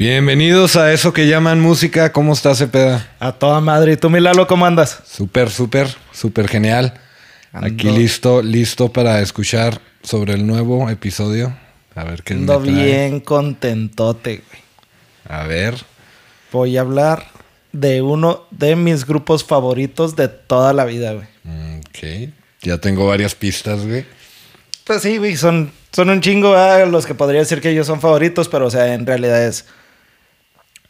Bienvenidos a eso que llaman música. ¿Cómo estás, Cepeda? A toda madre. ¿Y tú, Milalo, cómo andas? Súper, súper, súper genial. Aquí listo, listo para escuchar sobre el nuevo episodio. A ver qué Ando bien contentote, güey. A ver. Voy a hablar de uno de mis grupos favoritos de toda la vida, güey. Ok. Ya tengo varias pistas, güey. Pues sí, güey. Son, son un chingo, los que podría decir que ellos son favoritos, pero o sea, en realidad es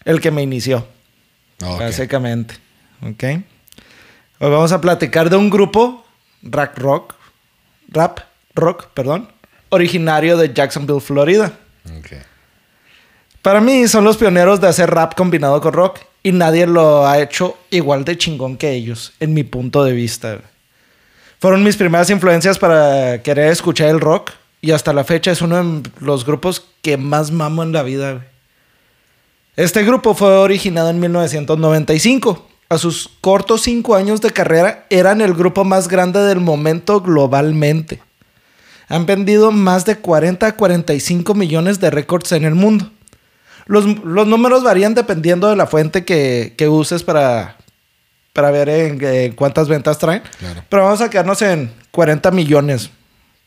el que me inició. Básicamente. ¿Ok? Hoy vamos a platicar de un grupo, rap rock, rap rock, perdón, originario de Jacksonville, Florida. Okay. Para mí son los pioneros de hacer rap combinado con rock y nadie lo ha hecho igual de chingón que ellos, en mi punto de vista. Fueron mis primeras influencias para querer escuchar el rock y hasta la fecha es uno de los grupos que más mamo en la vida. Este grupo fue originado en 1995. A sus cortos cinco años de carrera eran el grupo más grande del momento globalmente. Han vendido más de 40 a 45 millones de récords en el mundo. Los, números varían dependiendo de la fuente que, uses para, para ver en, cuántas ventas traen. Pero vamos a quedarnos en 40 millones.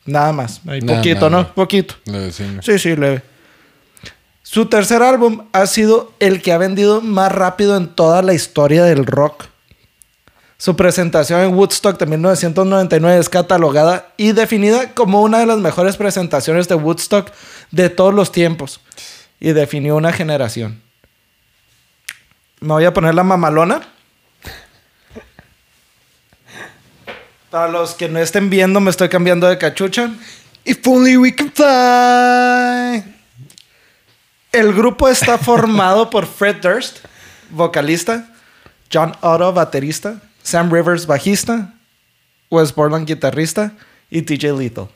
Nada más. poquito, ¿no? Poquito. sí, sí, leve. Su tercer álbum ha sido el que ha vendido más rápido en toda la historia del rock. Su presentación en Woodstock de 1999 es catalogada y definida como una de las mejores presentaciones de Woodstock de todos los tiempos. Y definió una generación. Me voy a poner la mamalona. Para los que no estén viendo, me estoy cambiando de cachucha. If only we can fly. El grupo está formado por Fred Durst, vocalista, John Otto, baterista, Sam Rivers, bajista, Wes Borland, guitarrista y TJ Lethal.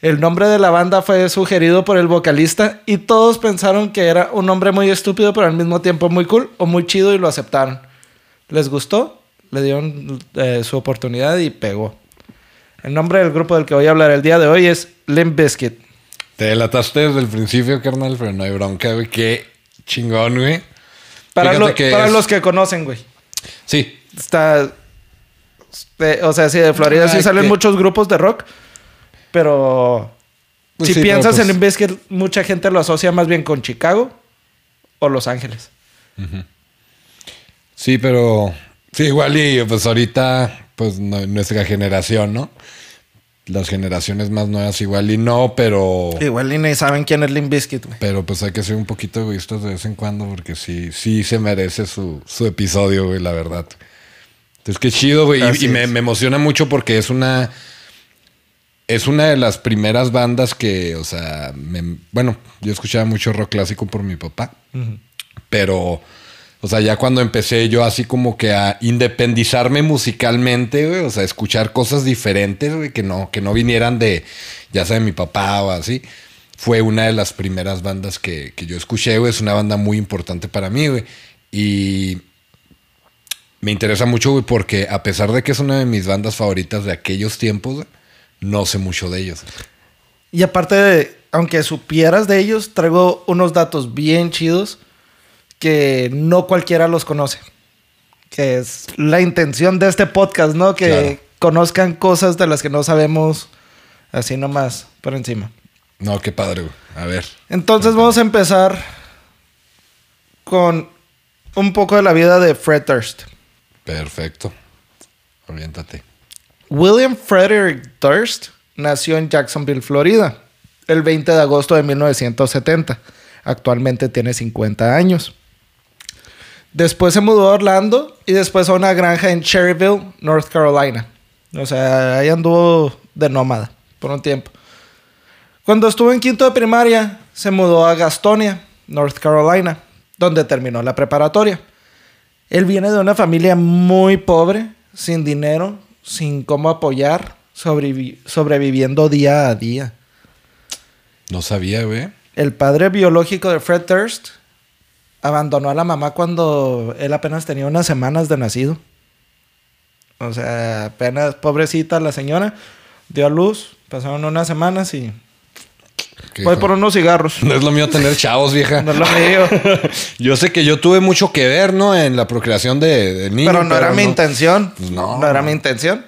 El nombre de la banda fue sugerido por el vocalista y todos pensaron que era un nombre muy estúpido, pero al mismo tiempo muy cool o muy chido y lo aceptaron. Les gustó, le dieron eh, su oportunidad y pegó. El nombre del grupo del que voy a hablar el día de hoy es Limp Bizkit. Te delataste desde el principio, carnal, pero no hay bronca, güey. Qué chingón, güey. Para, para los que conocen, güey. Sí. Está. o sea, sí, de Florida sí salen muchos grupos de rock. Pero. Pues si piensas en pues en que mucha gente lo asocia más bien con Chicago o Los Ángeles. Sí, pero. Sí, igual y pues ahorita, pues nuestra generación, ¿no? Las generaciones más nuevas igual y no, pero... Igual y ni saben quién es Limp Bizkit, güey. Pero pues hay que ser un poquito egoístas de vez en cuando porque sí, sí se merece su, episodio, güey, la verdad. Entonces qué chido, güey. Y, me, emociona mucho porque es una... Es una de las primeras bandas que, o sea, bueno, yo escuchaba mucho rock clásico por mi papá, pero o sea, ya cuando empecé yo así como que a independizarme musicalmente, güey, o sea, escuchar cosas diferentes, que no, que no vinieran de, ya sea mi papá o así, fue una de las primeras bandas que, yo escuché, es una banda muy importante para mí, güey. Y me interesa mucho, güey, porque a pesar de que es una de mis bandas favoritas de aquellos tiempos, no sé mucho de ellos. Y aparte de, aunque supieras de ellos, traigo unos datos bien chidos que no cualquiera los conoce. Que es la intención de este podcast, ¿no? Que conozcan cosas de las que no sabemos así nomás por encima. No, qué padre, güey. A ver. Entonces vamos a empezar con un poco de la vida de Fred Durst. Perfecto. Oriéntate. William Frederick Durst nació en Jacksonville, Florida, el 20 de agosto de 1970. Actualmente tiene 50 años. Después se mudó a Orlando y después a una granja en Cherryville, North Carolina. O sea, ahí anduvo de nómada por un tiempo. Cuando estuvo en quinto de primaria, se mudó a Gastonia, North Carolina, donde terminó la preparatoria. Él viene de una familia muy pobre, sin dinero, sin cómo apoyar, sobreviviendo día a día. No sabía, güey. El padre biológico de Fred Durst abandonó a la mamá cuando él apenas tenía unas semanas de nacido. O sea, apenas pobrecita la señora dio a luz, pasaron unas semanas y Voy por unos cigarros. No es lo mío tener chavos, vieja. No es lo mío. yo sé que yo tuve mucho que ver, ¿no? En la procreación de, niños. Pero no era mi intención. Pues no. No era mi intención.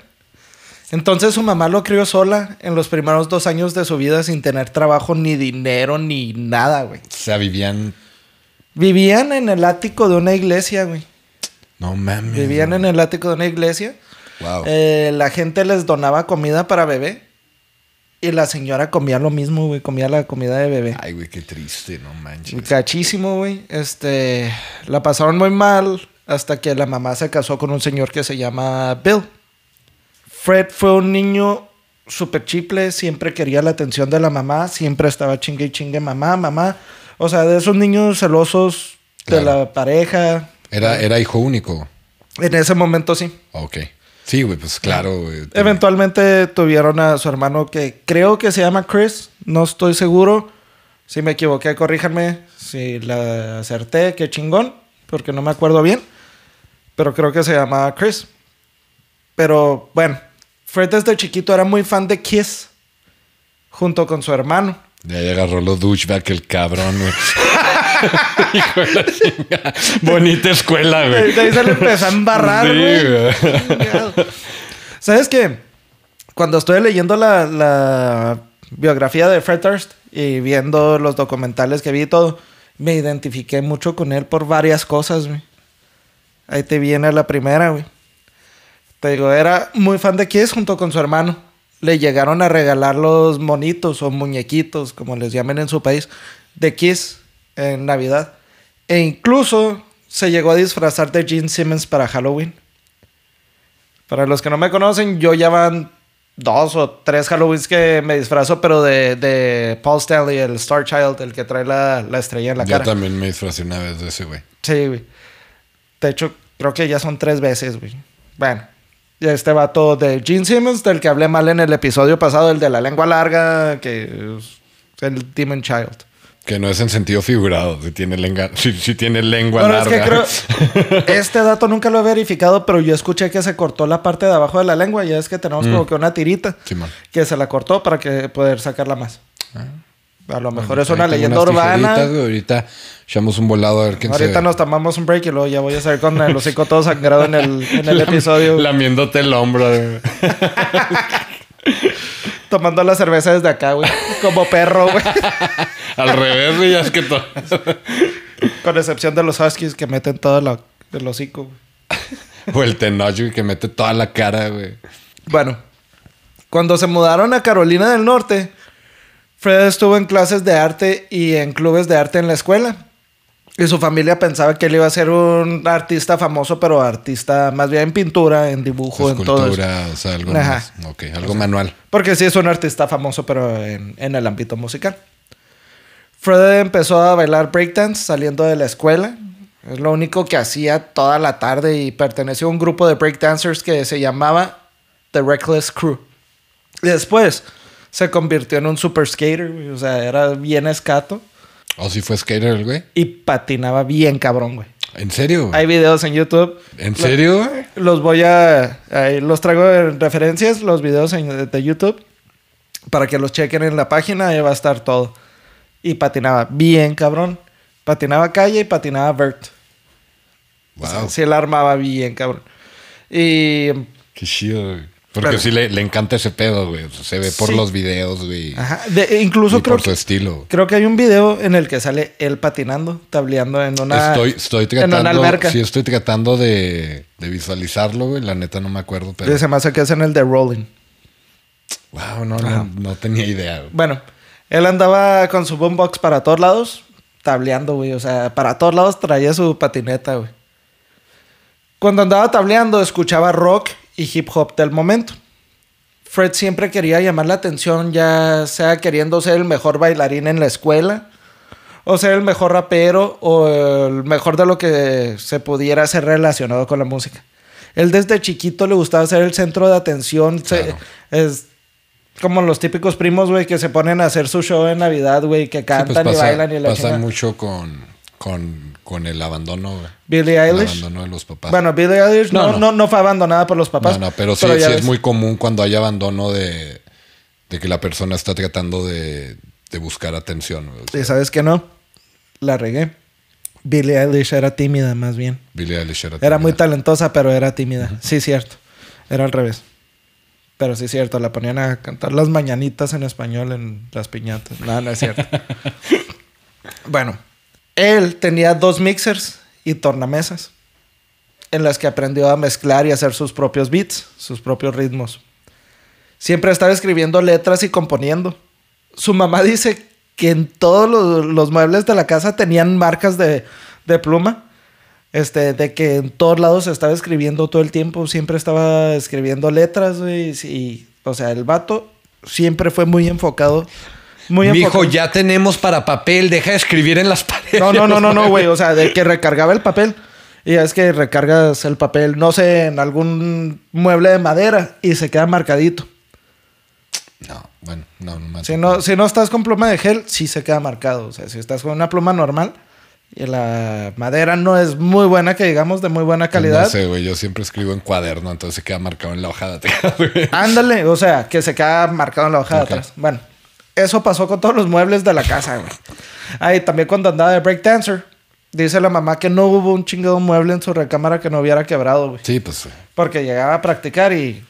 Entonces su mamá lo crió sola en los primeros dos años de su vida sin tener trabajo, ni dinero, ni nada, güey. O sea, vivían. En el ático de una iglesia, güey. No mames. Vivían en el ático de una iglesia. Wow. Eh, la gente les donaba comida para bebé. Y la señora comía lo mismo, güey. Comía la comida de bebé. Ay, güey, qué triste, no manches. Cachísimo, güey. Este. La pasaron muy mal hasta que la mamá se casó con un señor que se llama Bill. Fred fue un niño súper chiple, siempre quería la atención de la mamá, siempre estaba chingue y chingue mamá, mamá. O sea, de esos niños celosos de la pareja. Era, era hijo único. En ese momento sí. Ok. Sí, güey, pues claro. Eventualmente tuvieron a su hermano que creo que se llama Chris, no estoy seguro. Si me equivoqué, corríjanme. Si la acerté, qué chingón, porque no me acuerdo bien. Pero creo que se llama Chris. Pero bueno, Fred desde chiquito era muy fan de Kiss, junto con su hermano. Ahí agarró los douchebag el cabrón, güey. Hijo de la Bonita escuela, güey. De ahí se le empezó a embarrar, güey. ¿Sabes qué? Cuando estoy leyendo la, la, biografía de Fred Durst y viendo los documentales que vi y todo, me identifiqué mucho con él por varias cosas, güey. Ahí te viene la primera, güey. Te digo, era muy fan de Kiss junto con su hermano. Le llegaron a regalar los monitos o muñequitos, como les llamen en su país, de Kiss en Navidad. E incluso se llegó a disfrazar de Gene Simmons para Halloween. Para los que no me conocen, yo ya van dos o tres Halloweens que me disfrazo, pero de, de Paul Stanley, el Star Child, el que trae la, la estrella en la cara. Yo también me disfrazé una vez de ese, güey. Sí, güey. De hecho, creo que ya son tres veces, güey. Bueno, este vato de Gene Simmons, del que hablé mal en el episodio pasado, el de la lengua larga, que es el Demon Child. Que no es en sentido figurado, si tiene lengua, si, tiene lengua larga. este dato nunca lo he verificado, pero yo escuché que se cortó la parte de abajo de la lengua. Y es que tenemos mm. como que una tirita que se la cortó para que poder sacarla más. Ah. A lo mejor es una leyenda urbana. Ahorita echamos un volado a ver quién Ahorita nos tomamos un break y luego ya voy a salir con el hocico todo sangrado en el, en el episodio. Lamiéndote el hombro. Tomando la cerveza desde acá, güey. Como perro, güey. Al revés, güey. Es que todo. Con excepción de los huskies que meten todo la, el hocico, güey. O el Tenoch, que mete toda la cara, güey. Bueno. Cuando se mudaron a Carolina del Norte Fred estuvo en clases de arte y en clubes de arte en la escuela. Y su familia pensaba que él iba a ser un artista famoso, pero artista más bien en pintura, en dibujo, en todo. o sea, algo, más, algo manual. Porque sí es un artista famoso, pero en, en el ámbito musical. Fred empezó a bailar breakdance saliendo de la escuela. Es lo único que hacía toda la tarde y perteneció a un grupo de breakdancers que se llamaba The Reckless Crew. Y después se convirtió en un super skater, güey. O sea, era bien escato. ¿O oh, si fue skater el güey? Y patinaba bien cabrón, güey. ¿En serio? Hay videos en YouTube. ¿En serio? Los voy a... los traigo en referencias, los videos de YouTube. Para que los chequen en la página, ahí va a estar todo. Y patinaba bien cabrón. Patinaba calle y patinaba vert. Wow. sí, él armaba bien cabrón. Y... Qué chido, güey. Porque sí le, encanta ese pedo, güey. se ve por los videos, güey. Ajá. incluso creo por su estilo. Creo que hay un video en el que sale él patinando, tableando en una. Estoy, estoy tratando. Sí, estoy tratando de, visualizarlo, güey. La neta no me acuerdo. Pero... se me hace que es en el de Rolling. Wow, no, no, no, tenía idea. Bueno, él andaba con su boombox para todos lados, tableando, güey. O sea, para todos lados traía su patineta, güey. Cuando andaba tableando, escuchaba rock y hip hop del momento. Fred siempre quería llamar la atención, ya sea queriendo ser el mejor bailarín en la escuela, o ser el mejor rapero, o el mejor de lo que se pudiera ser relacionado con la música. Él desde chiquito le gustaba ser el centro de atención. es como los típicos primos, güey, que se ponen a hacer su show en Navidad, güey, que pues cantan y bailan y la Pasa mucho con, con con el abandono. Billie Eilish. El abandono de los papás. Bueno, Billie Eilish no, no, no, fue abandonada por los papás. No, no, pero sí, sí es muy común cuando hay abandono de, de que la persona está tratando de, de buscar atención. y sabes que no, la regué. Billie Eilish era tímida, más bien. Billie Eilish era tímida. Era muy talentosa, pero era tímida. Sí, cierto. Era al revés. Pero sí, cierto. La ponían a cantar las mañanitas en español en las piñatas. No, no es cierto. bueno, él tenía dos mixers y tornamesas en las que aprendió a mezclar y hacer sus propios beats, sus propios ritmos. Siempre estaba escribiendo letras y componiendo. Su mamá dice que en todos los, muebles de la casa tenían marcas de, pluma. Este, de que en todos lados estaba escribiendo todo el tiempo, siempre estaba escribiendo letras, güey, y, o sea, el vato siempre fue muy enfocado. Muy Mijo, ya tenemos para papel, deja de escribir en las paredes. No, no, no, no, no, güey, o sea, de que recargaba el papel. Y es que recargas el papel, no sé, en algún mueble de madera y se queda marcadito. No, bueno, no, no, si no Si no estás con pluma de gel, sí se queda marcado. O sea, si estás con una pluma normal y la madera no es muy buena, que digamos, de muy buena calidad. No sé, güey, yo siempre escribo en cuaderno, entonces se queda marcado en la hoja de atrás. Ándale, o sea, que se queda marcado en la hoja de atrás. Bueno, eso pasó con todos los muebles de la casa, güey. Ahí también cuando andaba de breakdancer, dice la mamá que no hubo un chingado mueble en su recámara que no hubiera quebrado, güey. Sí, pues. Porque llegaba a practicar y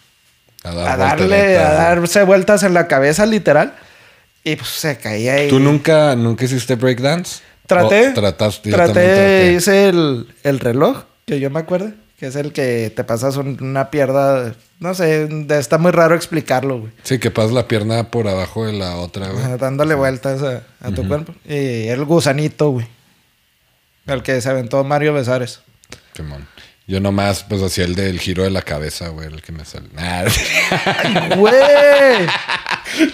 a, darle, a darse vueltas en la cabeza, literal. Y pues se caía ahí. ¿Tú nunca, nunca hiciste breakdance? Traté. trataste. Traté, hice el, el, reloj, que yo me acuerdo. Que es el que te pasas una pierna. No sé, está muy raro explicarlo, güey. Sí, que pasas la pierna por abajo de la otra, güey. dándole vueltas a, tu cuerpo. Y el gusanito, güey. El que se aventó Mario Besares. Simón. Yo nomás, pues hacía el del giro de la cabeza, güey, el que me sale. güey!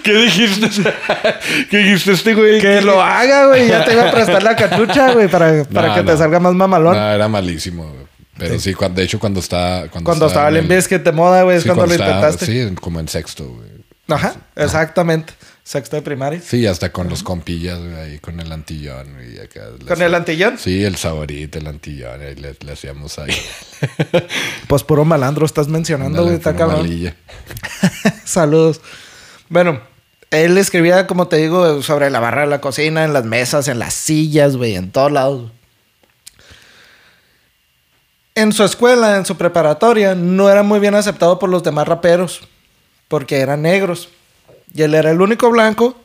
¿Qué dijiste? ¿Qué dijiste este, güey? Que lo haga, güey. Ya te iba a prestar la cachucha, güey, para, para que te salga más mamalón. No, era malísimo, güey. Pero sí, de hecho, cuando está... Cuando, cuando estaba el que te moda, güey, es cuando, lo intentaste. Sí, como en sexto, güey. Ajá, exactamente. Sexto de primaria. Sí, hasta con los compillas, güey, ahí con el antillón. Y acá, ¿Con el antillón? Sí, el saborito, el antillón, ahí le, hacíamos ahí. pues puro malandro estás mencionando, güey, está cabrón. Saludos. Bueno, él escribía, como te digo, sobre la barra de la cocina, en las mesas, en las sillas, güey, en todos lados. En su escuela, en su preparatoria, no era muy bien aceptado por los demás raperos, porque eran negros. Y él era el único blanco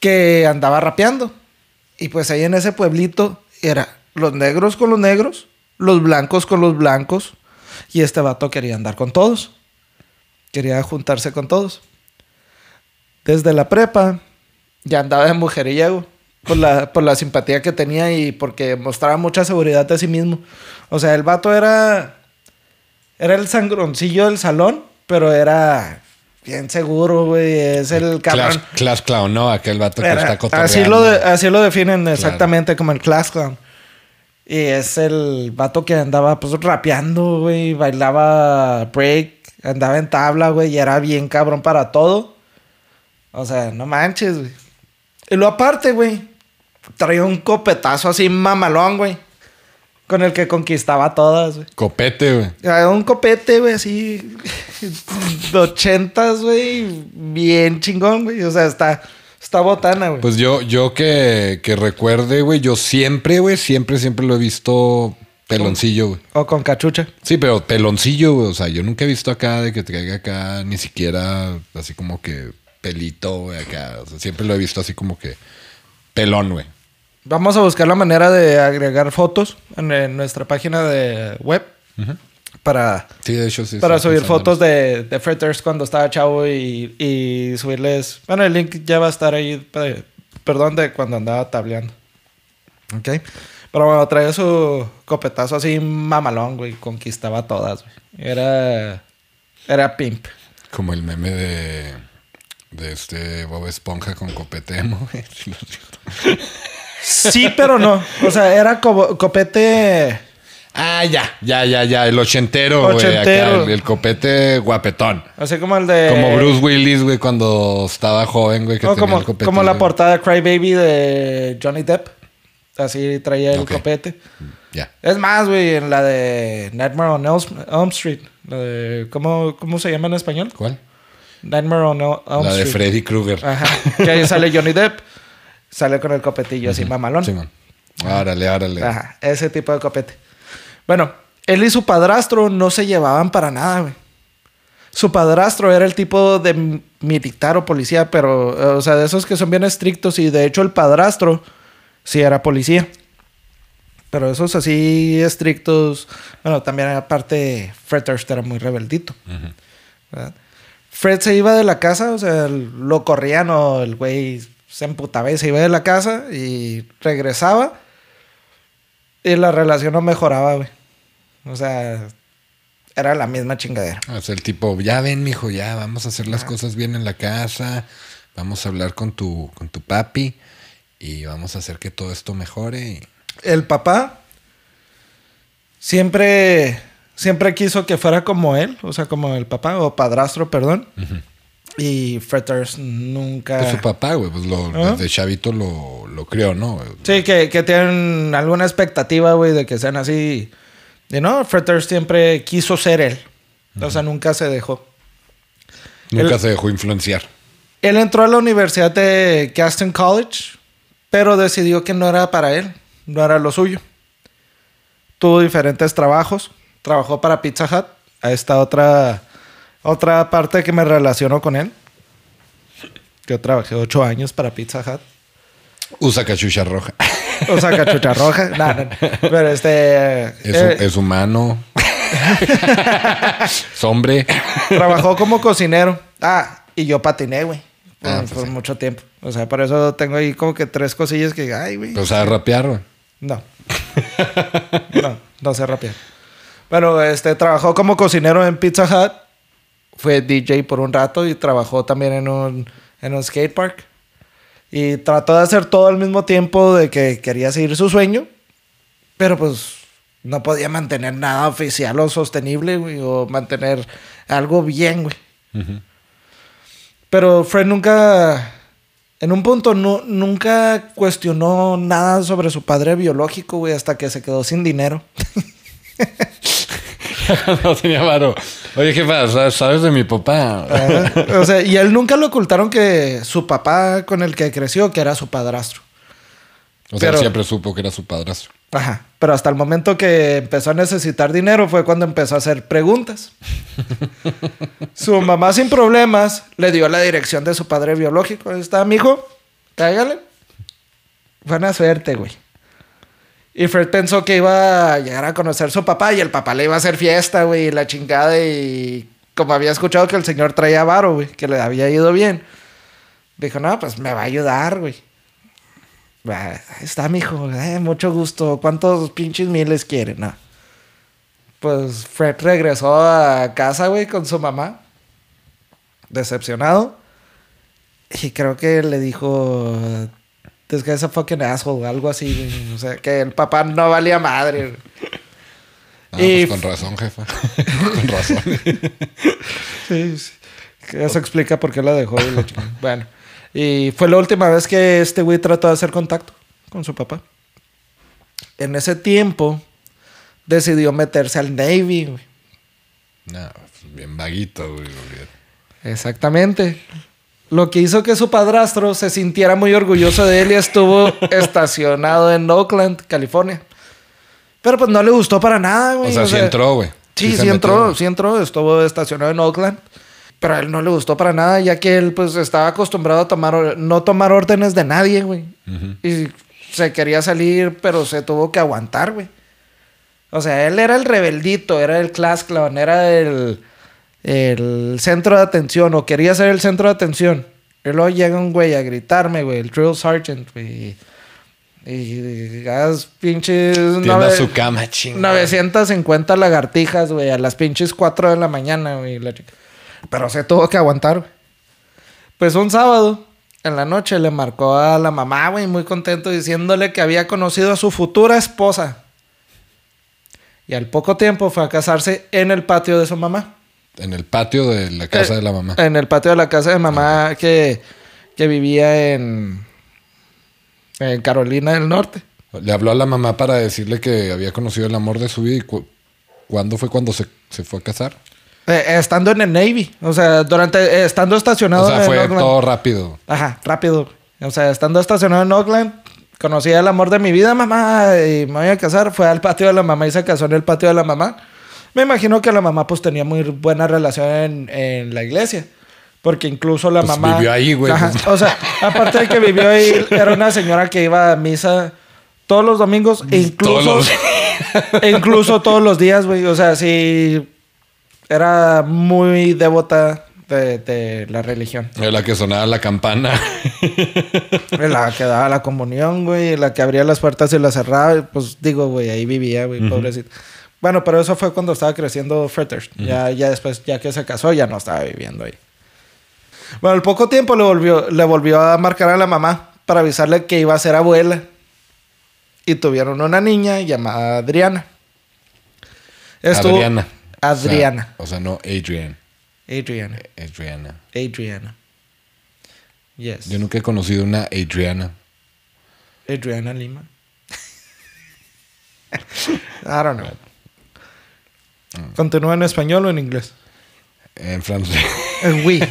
que andaba rapeando. Y pues ahí en ese pueblito era los negros con los negros, los blancos con los blancos. Y este vato quería andar con todos. Quería juntarse con todos. Desde la prepa ya andaba de mujeriego por la, por la simpatía que tenía y porque mostraba mucha seguridad de sí mismo. O sea, el vato era. Era el sangroncillo del salón, pero era bien seguro, güey. Es el cabrón. Class, Clown, ¿no? Aquel vato que está cotorreando. Así lo, así lo definen exactamente como el Class Clown. Y es el vato que andaba pues rapeando, güey. Bailaba break, andaba en tabla, güey. Y era bien cabrón para todo. O sea, no manches, güey. Y lo aparte, güey. Traía un copetazo así mamalón, güey. Con el que conquistaba todas, güey. Copete, güey. Un copete, güey, así. de ochentas, güey. Bien chingón, güey. O sea, está. Está botana, güey. Pues yo, yo que, que recuerde, güey, yo siempre, güey, siempre, siempre lo he visto peloncillo, güey. O con cachucha. Sí, pero peloncillo, güey. O sea, yo nunca he visto acá de que traiga acá ni siquiera así como que pelito, güey, acá. O sea, siempre lo he visto así como que pelón, güey. Vamos a buscar la manera de agregar fotos en, nuestra página de web. Para, para subir fotos de, de Fritters cuando estaba chavo y, subirles. Bueno, el link ya va a estar ahí. Perdón, de cuando andaba tableando. Ok. Pero bueno, traía su copetazo así mamalón, güey. Conquistaba todas, güey. Era. Era pimp. Como el meme de. De este Bob Esponja con copetemo. Sí, pero no. O sea, era copete. Ah, ya, ya, ya, ya. El ochentero, güey. El, copete guapetón. Así como el de. Como Bruce Willis, güey, cuando estaba joven, güey. como, como la portada de Cry Baby de Johnny Depp. Así traía el copete. Ya. Es más, güey, en la de Nightmare on Elm Street. ¿cómo, ¿Cómo se llama en español? ¿Cuál? Nightmare on Elm Street. La de Freddy Krueger. Ajá. Que ahí sale Johnny Depp. Sale con el copetillo así, mamalón. Sí, Árale, árale. Ajá, ese tipo de copete. Bueno, él y su padrastro no se llevaban para nada, güey. Su padrastro era el tipo de militar o policía, pero, o sea, de esos que son bien estrictos y de hecho el padrastro sí era policía. Pero esos así estrictos, bueno, también aparte Fred Durst era muy rebeldito. Fred se iba de la casa, o sea, lo corrían o el güey se emputaba y se iba de la casa y regresaba y la relación no mejoraba, güey. O sea, era la misma chingadera. O sea, el tipo, ya ven, mijo, ya vamos a hacer las cosas bien en la casa, vamos a hablar con tu, con tu papi y vamos a hacer que todo esto mejore. El papá siempre, siempre quiso que fuera como él, o sea, como el papá, o padrastro, perdón. Y Fretters nunca. Pues su papá, güey, pues lo, desde chavito lo, lo crió, ¿no? Sí, que, que tienen alguna expectativa, güey, de que sean así y no, Fred siempre quiso ser él. O sea, nunca se dejó. Nunca se dejó influenciar. Él entró a la Universidad de Gaston College, pero decidió que no era para él, no era lo suyo. Tuvo diferentes trabajos. Trabajó para Pizza Hut. A esta otra, otra parte que me relacionó con él. Yo trabajé ocho años para Pizza Hut. Usa cachucha roja. Usa cachucha roja. No, no, Pero este. Es, eh, es humano. es hombre. Trabajó como cocinero. Ah, y yo patiné, güey. Ah, por, pues mucho tiempo. O sea, por eso tengo ahí como que tres cosillas que, ay, güey. O sea, rapear, güey. No. no, no sé rapear. Pero este, trabajó como cocinero en Pizza Hut. Fue DJ por un rato y trabajó también en un, en un skate park. Y trató de hacer todo al mismo tiempo de que quería seguir su sueño, pero pues no podía mantener nada oficial o sostenible, güey, o mantener algo bien, güey. Pero Fred nunca, en un punto, no, nunca cuestionó nada sobre su padre biológico, güey, hasta que se quedó sin dinero. no tenía varo. Oye, jefa, ¿sabes de mi papá? o sea, y él nunca lo ocultaron que su papá con el que creció, que era su padrastro. O sea, él siempre supo que era su padrastro. Ajá. Pero hasta el momento que empezó a necesitar dinero fue cuando empezó a hacer preguntas. su mamá sin problemas le dio la dirección de su padre biológico. Ahí está, amigo. Cáigale. Buena suerte, güey. Y Fred pensó que iba a llegar a conocer a su papá y el papá le iba a hacer fiesta, güey, la chingada. Y como había escuchado que el señor traía varo, güey, que le había ido bien, dijo, no, pues me va a ayudar, güey. Ahí está, mijo, eh, mucho gusto. ¿Cuántos pinches miles quiere? No. Pues Fred regresó a casa, güey, con su mamá. Decepcionado. Y creo que le dijo, es que esa fucking asshole, algo así. O sea, que el papá no valía madre. Ah, y... Pues con razón, jefa. con razón. sí, Eso explica por qué la dejó. bueno. Y fue la última vez que este güey trató de hacer contacto con su papá. En ese tiempo decidió meterse al Navy, güey. No, bien vaguito, güey. Exactamente. Lo que hizo que su padrastro se sintiera muy orgulloso de él y estuvo estacionado en Oakland, California. Pero pues no le gustó para nada, güey. O sea, sí entró, güey. Sí, sí, entró, sí entró. Estuvo estacionado en Oakland. Pero a él no le gustó para nada, ya que él pues estaba acostumbrado a tomar, no tomar órdenes de nadie, güey. Y se quería salir, pero se tuvo que aguantar, güey. O sea, él era el rebeldito, era el class clown, era el el centro de atención o quería ser el centro de atención. Y luego llega un güey a gritarme, güey, el drill sergeant, güey. Y haz pinches... Tiene su cama, 950 lagartijas, güey, a las pinches 4 de la mañana, güey. Pero se tuvo que aguantar, Pues un sábado, en la noche, le marcó a la mamá, güey, muy contento, diciéndole que había conocido a su futura esposa. Y al poco tiempo fue a casarse en el patio de su mamá. En el patio de la casa eh, de la mamá. En el patio de la casa de mamá que, vivía en, en Carolina del Norte. Le habló a la mamá para decirle que había conocido el amor de su vida. ¿Y cuándo fue cuando se, fue a casar? Eh, estando en el Navy. O sea, durante... Eh, estando estacionado. O sea, fue todo rápido. Ajá, rápido. O sea, estando estacionado en Oakland, conocí al amor de mi vida, mamá, y me voy a casar. Fue al patio de la mamá y se casó en el patio de la mamá. Me imagino que la mamá pues tenía muy buena relación en, la iglesia. Porque incluso la pues mamá... Vivió ahí, güey. o sea, aparte de que vivió ahí, era una señora que iba a misa todos los domingos e incluso... Todos e incluso todos los días, güey. O sea, sí... Era muy devota de, la religión. La que sonaba la campana. la que daba la comunión, güey. La que abría las puertas y las cerraba. Pues digo, güey, ahí vivía, güey, pobrecito. Bueno, pero eso fue cuando estaba creciendo Fritters. ya, ya después, ya que se casó, ya no estaba viviendo ahí. Bueno, al poco tiempo le volvió, le volvió a marcar a la mamá para avisarle que iba a ser abuela. Y tuvieron una niña llamada Adriana. Adriana. Adriana. O sea, no Adrian. Adriana. Adriana. Adriana. Yes. Yo nunca he conocido una Adriana. Adriana Lima. I don't know. ¿Continúa en español o en inglés? En francés. En oui.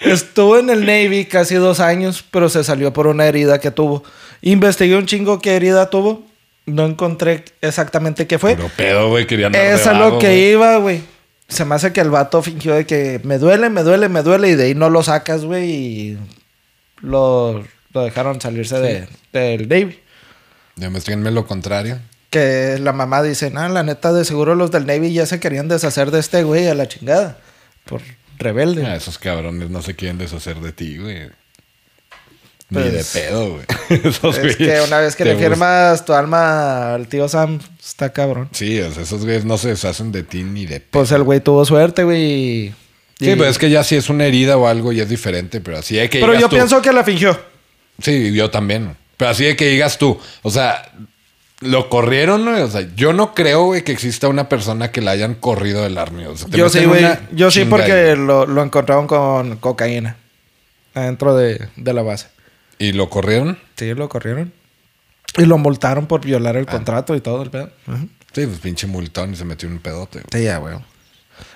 Estuvo en el Navy casi dos años, pero se salió por una herida que tuvo. Investigué un chingo qué herida tuvo. No encontré exactamente qué fue. Pero pedo, güey, quería Es a lo que iba, güey. Se me hace que el vato fingió de que me duele, me duele, me duele y de ahí no lo sacas, güey, y lo, lo dejaron salirse de, del Navy. Demuéstrenme lo contrario que la mamá dice, no, la neta, de seguro los del Navy ya se querían deshacer de este güey a la chingada. Por rebelde. Ah, esos cabrones no se quieren deshacer de ti, güey. Ni de pues, pedo, güey. es que una vez que le firmas tu alma al tío Sam, está cabrón. Sí, esos güeyes no se deshacen de ti ni de pedo. Pues el güey tuvo suerte, güey. Sí, pero es que ya si es una herida o algo ya es diferente, pero así hay que Pero yo pienso que la fingió. Sí, yo también. Pero así hay que digas tú. O sea, lo corrieron, ¿no? O sea, yo no creo, güey, que exista una persona que la hayan corrido del army. yo sí, güey. Yo sí, porque lo, lo, encontraron con cocaína adentro de, la base. ¿Y lo corrieron? Sí, lo corrieron. Y lo multaron por violar el ah. contrato y todo el pedo. Sí, pues pinche multón y se metió en un pedote. Sí, ya, güey.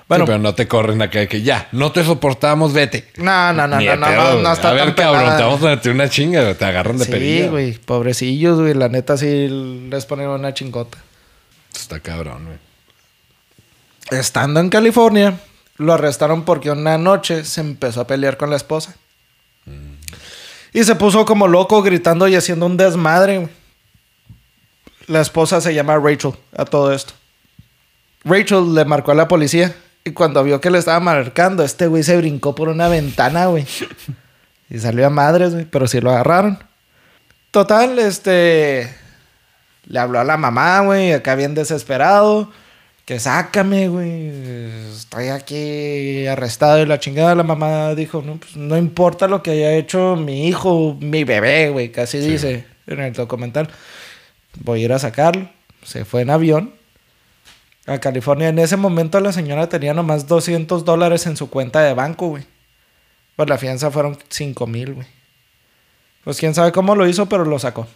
Bueno, pero no te corren acá de que ya, no te soportamos, vete. No, no, no, no, no, no, está A ver, cabrón, te vamos a meter una chinga, te agarran de Sí, güey, pobrecillos, güey, la neta sí les ponen una chingota. Está cabrón, güey. Estando en California, lo arrestaron porque una noche se empezó a pelear con la esposa. Mm. Y se puso como loco gritando y haciendo un desmadre. Güey. La esposa se llama Rachel a todo esto. Rachel le marcó a la policía y cuando vio que le estaba marcando, este güey se brincó por una ventana, güey. Y salió a madres, güey, pero sí lo agarraron. Total, este. Le habló a la mamá, güey, acá bien desesperado. Que sácame, güey. Estoy aquí arrestado y la chingada. La mamá dijo, no, pues no importa lo que haya hecho mi hijo, mi bebé, güey. Casi dice en el documental. Voy a ir a sacarlo. Se fue en avión a California. En ese momento la señora tenía nomás 200 dólares en su cuenta de banco, güey. Pues la fianza fueron 5 mil, güey. Pues quién sabe cómo lo hizo, pero lo sacó.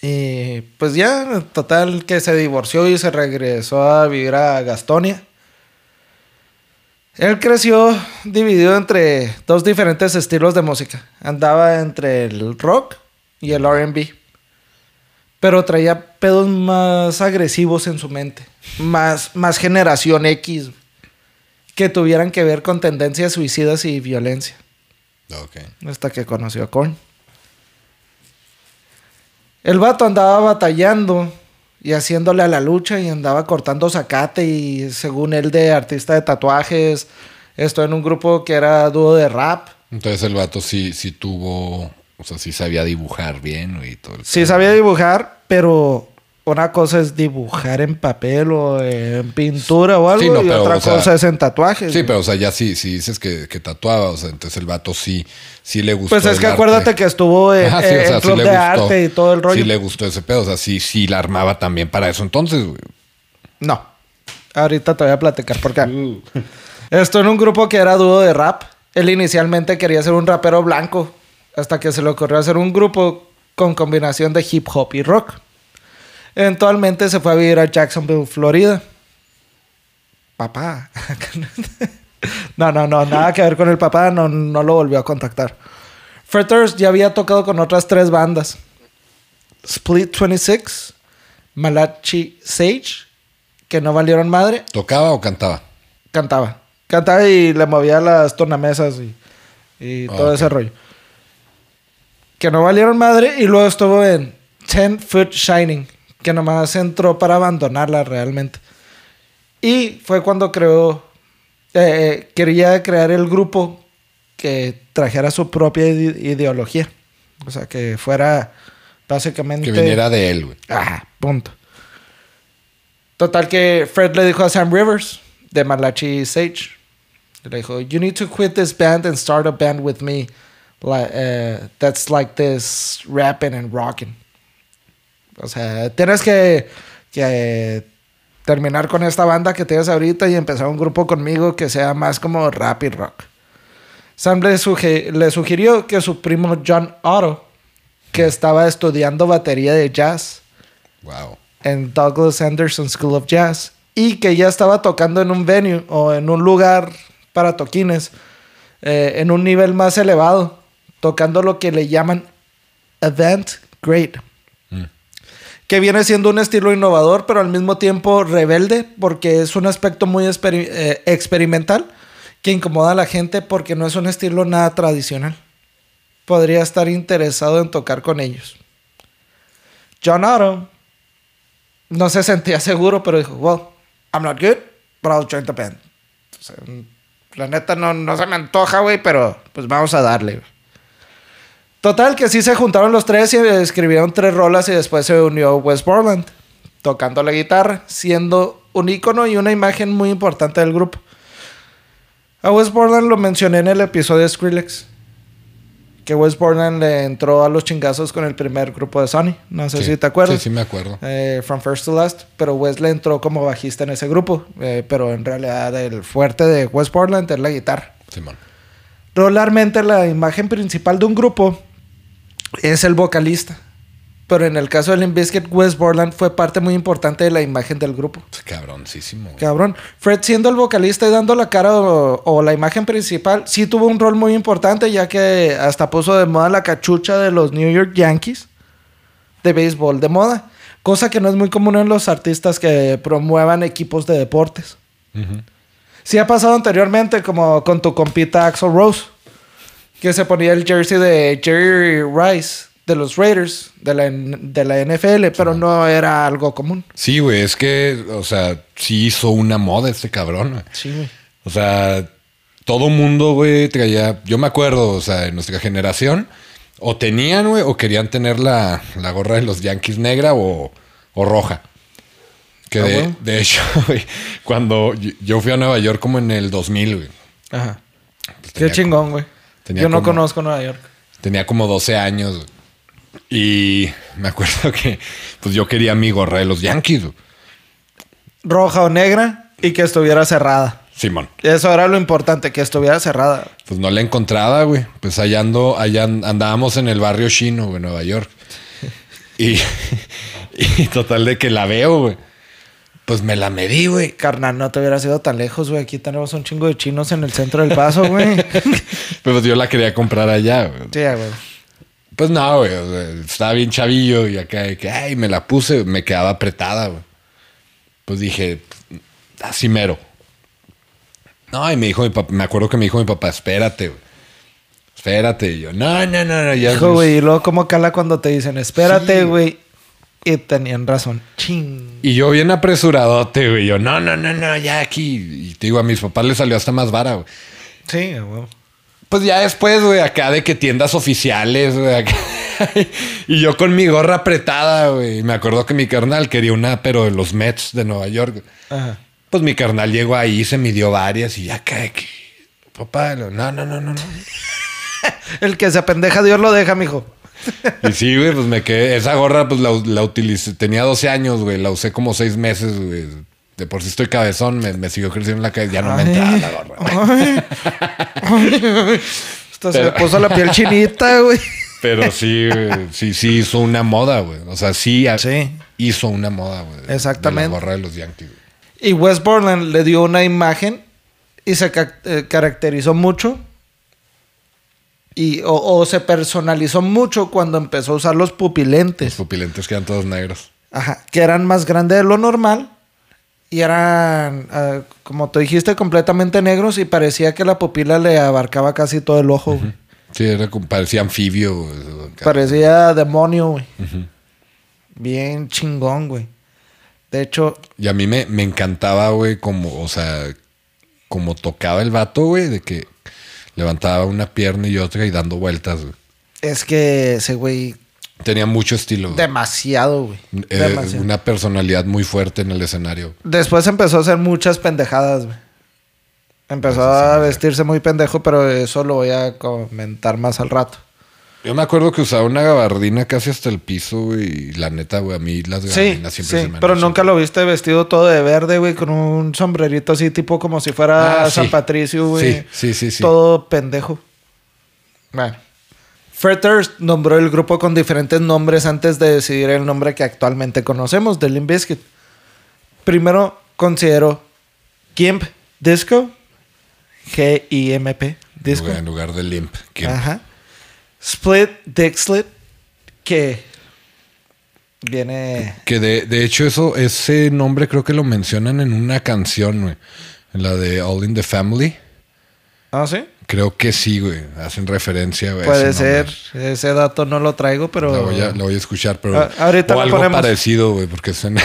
Y pues ya, total, que se divorció y se regresó a vivir a Gastonia. Él creció dividido entre dos diferentes estilos de música. Andaba entre el rock y el RB pero traía pedos más agresivos en su mente, más, más generación X, que tuvieran que ver con tendencias suicidas y violencia. Okay. Hasta que conoció a Korn. El vato andaba batallando y haciéndole a la lucha y andaba cortando zacate y según él de artista de tatuajes, esto en un grupo que era dúo de rap. Entonces el vato sí, sí tuvo o sea, sí sabía dibujar bien y todo. sí sabía dibujar, pero una cosa es dibujar en papel o en pintura o algo y otra cosa es en tatuajes. Sí, pero o sea, ya sí, sí dices que, tatuaba, o sea, entonces el vato sí, sí le gustó. Pues es que acuérdate que estuvo en, club de arte y todo el rollo. Sí le gustó ese pedo, o sea, sí, sí la armaba también para eso entonces, güey. No. Ahorita te voy a platicar por qué. Uh. Esto en un grupo que era dúo de rap. Él inicialmente quería ser un rapero blanco hasta que se le ocurrió hacer un grupo con combinación de hip hop y rock. Eventualmente se fue a vivir a Jacksonville, Florida. Papá. no, no, no, nada que ver con el papá, no, no lo volvió a contactar. Fred Durst ya había tocado con otras tres bandas. Split 26, Malachi Sage, que no valieron madre. ¿Tocaba o cantaba? Cantaba. Cantaba y le movía las tornamesas y, y todo ese rollo. Que no valieron madre y luego estuvo en Ten Foot Shining, que nomás entró para abandonarla realmente. Y fue cuando creó, eh, quería crear el grupo que trajera su propia ideología. O sea, que fuera básicamente... Que viniera de él, güey. Ah, punto. Total que Fred le dijo a Sam Rivers, de Malachi Sage, le dijo, you need to quit this band and start a band with me. Uh, that's like this rapping and rocking. O sea, tienes que, que terminar con esta banda que tienes ahorita y empezar un grupo conmigo que sea más como rap y rock. Sam le, sugirió que su primo John Otto, que estaba estudiando batería de jazz en Douglas Anderson School of Jazz, y que ya estaba tocando en un venue o en un lugar para toquines eh, en un nivel más elevado, tocando lo que le llaman Event Great que viene siendo un estilo innovador, pero al mismo tiempo rebelde, porque es un aspecto muy eh, experimental que incomoda a la gente porque no es un estilo nada tradicional. Podría estar interesado en tocar con ellos. John Otto no se sentía seguro, pero dijo, well, I'm not good, but I'll join the band. la neta no, no se me antoja, güey, pero pues vamos a darle. Total, que sí se juntaron los tres y escribieron tres rolas y después se unió Wes Borland, tocando la guitarra, siendo un ícono y una imagen muy importante del grupo. A Wes Borland lo mencioné en el episodio de Skrillex. Que Wes Borland le entró a los chingazos con el primer grupo de Sony. No sé si te acuerdas. Sí, sí, me acuerdo. Eh, from First to Last. Pero Wes le entró como bajista en ese grupo. Eh, pero en realidad el fuerte de Wes Borland es la guitarra. Simón. Regularmente la imagen principal de un grupo es el vocalista. Pero en el caso de Limp Bizkit, Wes Borland fue parte muy importante de la imagen del grupo. Cabroncísimo. Cabrón. Fred siendo el vocalista y dando la cara o, la imagen principal, sí tuvo un rol muy importante ya que hasta puso de moda la cachucha de los New York Yankees de béisbol de moda. Cosa que no es muy común en los artistas que promuevan equipos de deportes. Sí ha pasado anteriormente como con tu compita Axel Rose que se ponía el jersey de Jerry Rice de los Raiders de la, de la NFL, pero no era algo común. Sí, güey, es que, o sea, sí hizo una moda este cabrón. Sí, güey. O sea, todo mundo, güey, traía, yo me acuerdo, o sea, en nuestra generación, o tenían, güey, o querían tener la, gorra de los Yankees negra o, roja. Que ah, de, hecho, güey, cuando yo fui a Nueva York como en el 2000, güey. Ajá. Pues Qué chingón, güey. Yo no conozco Nueva York. Tenía como 12 años. Y me acuerdo que pues yo quería mi gorra de los Yankees. Roja o negra y que estuviera cerrada. Simón. Eso era lo importante, que estuviera cerrada. Pues no la encontraba, güey. Pues allá, ando, allá andábamos en el barrio chino, güey, Nueva York. y, y total de que la veo, güey. Pues me la medí, güey. Carnal, no te hubiera ido tan lejos, güey. Aquí tenemos un chingo de chinos en el centro del paso, güey. pues yo la quería comprar allá, güey. Sí, güey. Pues no, güey. estaba bien chavillo y acá, que, ay, me la puse, me quedaba apretada, güey. Pues dije, así mero. No, y me dijo mi papá, me acuerdo que me dijo mi papá, espérate, güey. Espérate. Y yo, no, no, no, no. Ya Hijo, güey, y luego, ¿cómo cala cuando te dicen, espérate, güey? Y tenían razón. Ching. Y yo bien apresuradote, güey. Yo, no, no, no, no, ya aquí. Y te digo, a mis papás les salió hasta más vara, güey. Sí, güey. Pues ya después, güey, acá de que tiendas oficiales, güey. y yo con mi gorra apretada, güey. Me acuerdo que mi carnal quería una, pero de los Mets de Nueva York. Ajá. Pues mi carnal llegó ahí, se midió varias y ya cae que. Papá, no, no, no, no, no. El que se apendeja, Dios lo deja, mijo. Y sí, güey, pues me quedé. Esa gorra, pues la, la utilicé. Tenía 12 años, güey. La usé como 6 meses, güey. De por si estoy cabezón, me, me siguió creciendo en la cabeza. Ya no me entraba la gorra. Esto se me puso la piel chinita, güey. Pero sí, sí, sí hizo una moda, güey. O sea, sí, hizo una moda, güey. Exactamente. la gorra de los Yankees. Y West Borland le dio una imagen y se eh, caracterizó mucho Y, o, se personalizó mucho cuando empezó a usar los pupilentes. Los pupilentes que eran todos negros. Ajá, que eran más grandes de lo normal. Y eran, ah, como tú dijiste, completamente negros y parecía que la pupila le abarcaba casi todo el ojo, güey. Sí, era, parecía anfibio. Parecía demonio, güey. Bien chingón, güey. De hecho... Y a mí me, me encantaba, güey, como, o sea, como tocaba el vato, güey, de que levantaba una pierna y otra y dando vueltas, güey. Es que ese güey Tenía mucho estilo. Demasiado, güey. Eh, una personalidad muy fuerte en el escenario. Después empezó a hacer muchas pendejadas, güey. Empezó a vestirse muy pendejo, pero eso lo voy a comentar más al rato. Yo me acuerdo que usaba una gabardina casi hasta el piso, güey. Y la neta, güey, a mí las gabardinas siempre sí, se me Pero nunca lo viste vestido todo de verde, güey, con un sombrerito así, tipo como si fuera ah, San Patricio, güey. Sí, sí, sí, sí. Todo pendejo. Bueno. Fred Durst nombró el grupo con diferentes nombres antes de decidir el nombre que actualmente conocemos, The Limp Bizkit. Primero consideró Gimp Disco, G-I-M-P, Disco. En lugar de Limp, Ajá. Split Dixlit, que viene... Que de, de, hecho eso, ese nombre creo que lo mencionan en una canción, güey. En la de All in the Family. ¿Ah, sí? Creo que sí, güey. Hacen referencia, güey. Puede ser. Ese dato no lo traigo, pero. Lo voy a, lo voy a escuchar, pero. Ahorita o algo parecido, güey, porque suena.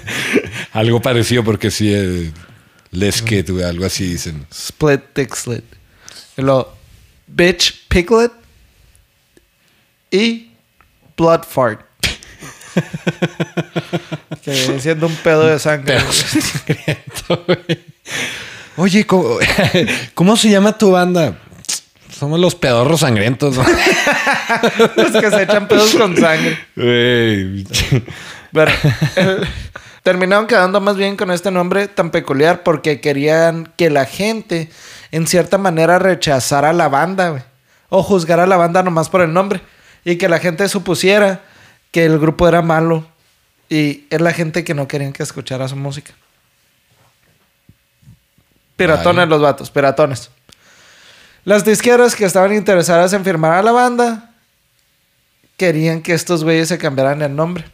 algo parecido, porque sí. Eh, Les güey, algo así dicen. Split Dick Slit. Lo. Bitch Piglet. Y. Blood Fart. que viene siendo un pedo de sangre. Pedo güey. Oye, ¿cómo, se llama tu banda? Somos los pedorros sangrientos. los que se echan pedos con sangre. Pero, terminaron quedando más bien con este nombre tan peculiar porque querían que la gente, en cierta manera, rechazara la banda, O juzgara a la banda nomás por el nombre. Y que la gente supusiera que el grupo era malo. Y es la gente que no querían que escuchara su música. Piratones los vatos, piratones. Las disqueras que estaban interesadas en firmar a la banda querían que estos güeyes se cambiaran el nombre.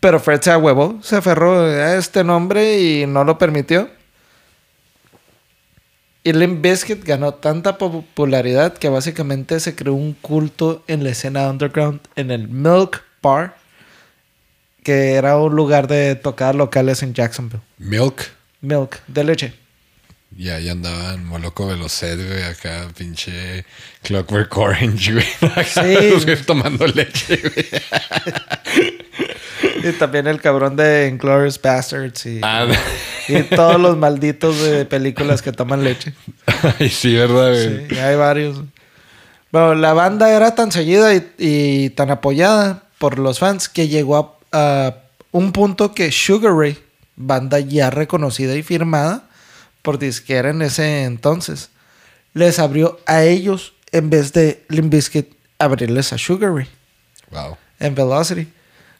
Pero Fred se huevo, se aferró a este nombre y no lo permitió. Y Limp Bizkit ganó tanta popularidad que básicamente se creó un culto en la escena underground en el Milk Bar, que era un lugar de tocar locales en Jacksonville. Milk milk, de leche. Y ahí andaban Moloco Velocet, güey, acá pinche Clockwork Orange, güey. sí. tomando leche, güey. y también el cabrón de Inglourious Bastards y, ah, y todos los malditos de películas que toman leche. Ay, sí, ¿verdad, güey? Sí, hay varios. Bueno, la banda era tan seguida y, tan apoyada por los fans que llegó a, a un punto que Sugar Ray banda ya reconocida y firmada por disquera en ese entonces, les abrió a ellos en vez de Limp Bizkit abrirles a Sugar Ray. Wow. En Velocity.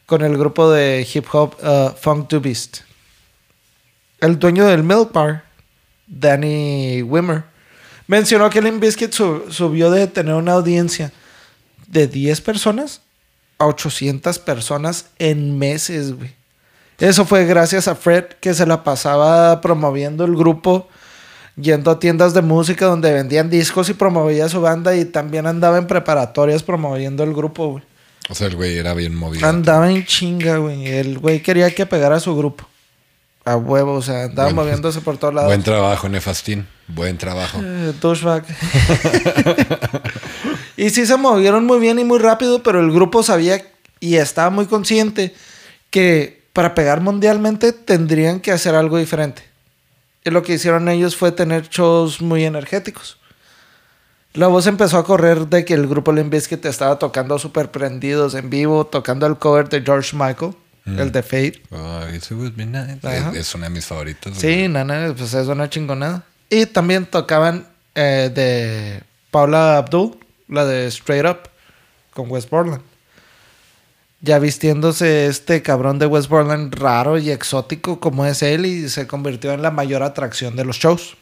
Con el grupo de hip hop uh, Funk to Beast. El dueño del Milk Bar, Danny Wimmer, mencionó que Limp Bizkit subió de tener una audiencia de 10 personas a 800 personas en meses, güey. Eso fue gracias a Fred que se la pasaba promoviendo el grupo, yendo a tiendas de música donde vendían discos y promovía su banda y también andaba en preparatorias promoviendo el grupo, güey. O sea, el güey era bien movido. Andaba en chinga, güey. El güey quería que pegara a su grupo. A huevo, o sea, andaba moviéndose por todos lados. Buen trabajo, Nefastín. Buen trabajo. Eh, y sí se movieron muy bien y muy rápido, pero el grupo sabía y estaba muy consciente que para pegar mundialmente tendrían que hacer algo diferente. Y lo que hicieron ellos fue tener shows muy energéticos. La voz empezó a correr de que el grupo Limp te estaba tocando súper prendidos en vivo, tocando el cover de George Michael, mm. el de Fate. es, una de mis favoritos. Sí, nana, pues es una chingonada. Y también tocaban eh, de Paula Abdul, la de Straight Up, con West Portland ya vistiéndose este cabrón de West Borland raro y exótico como es él y se convirtió en la mayor atracción de los shows.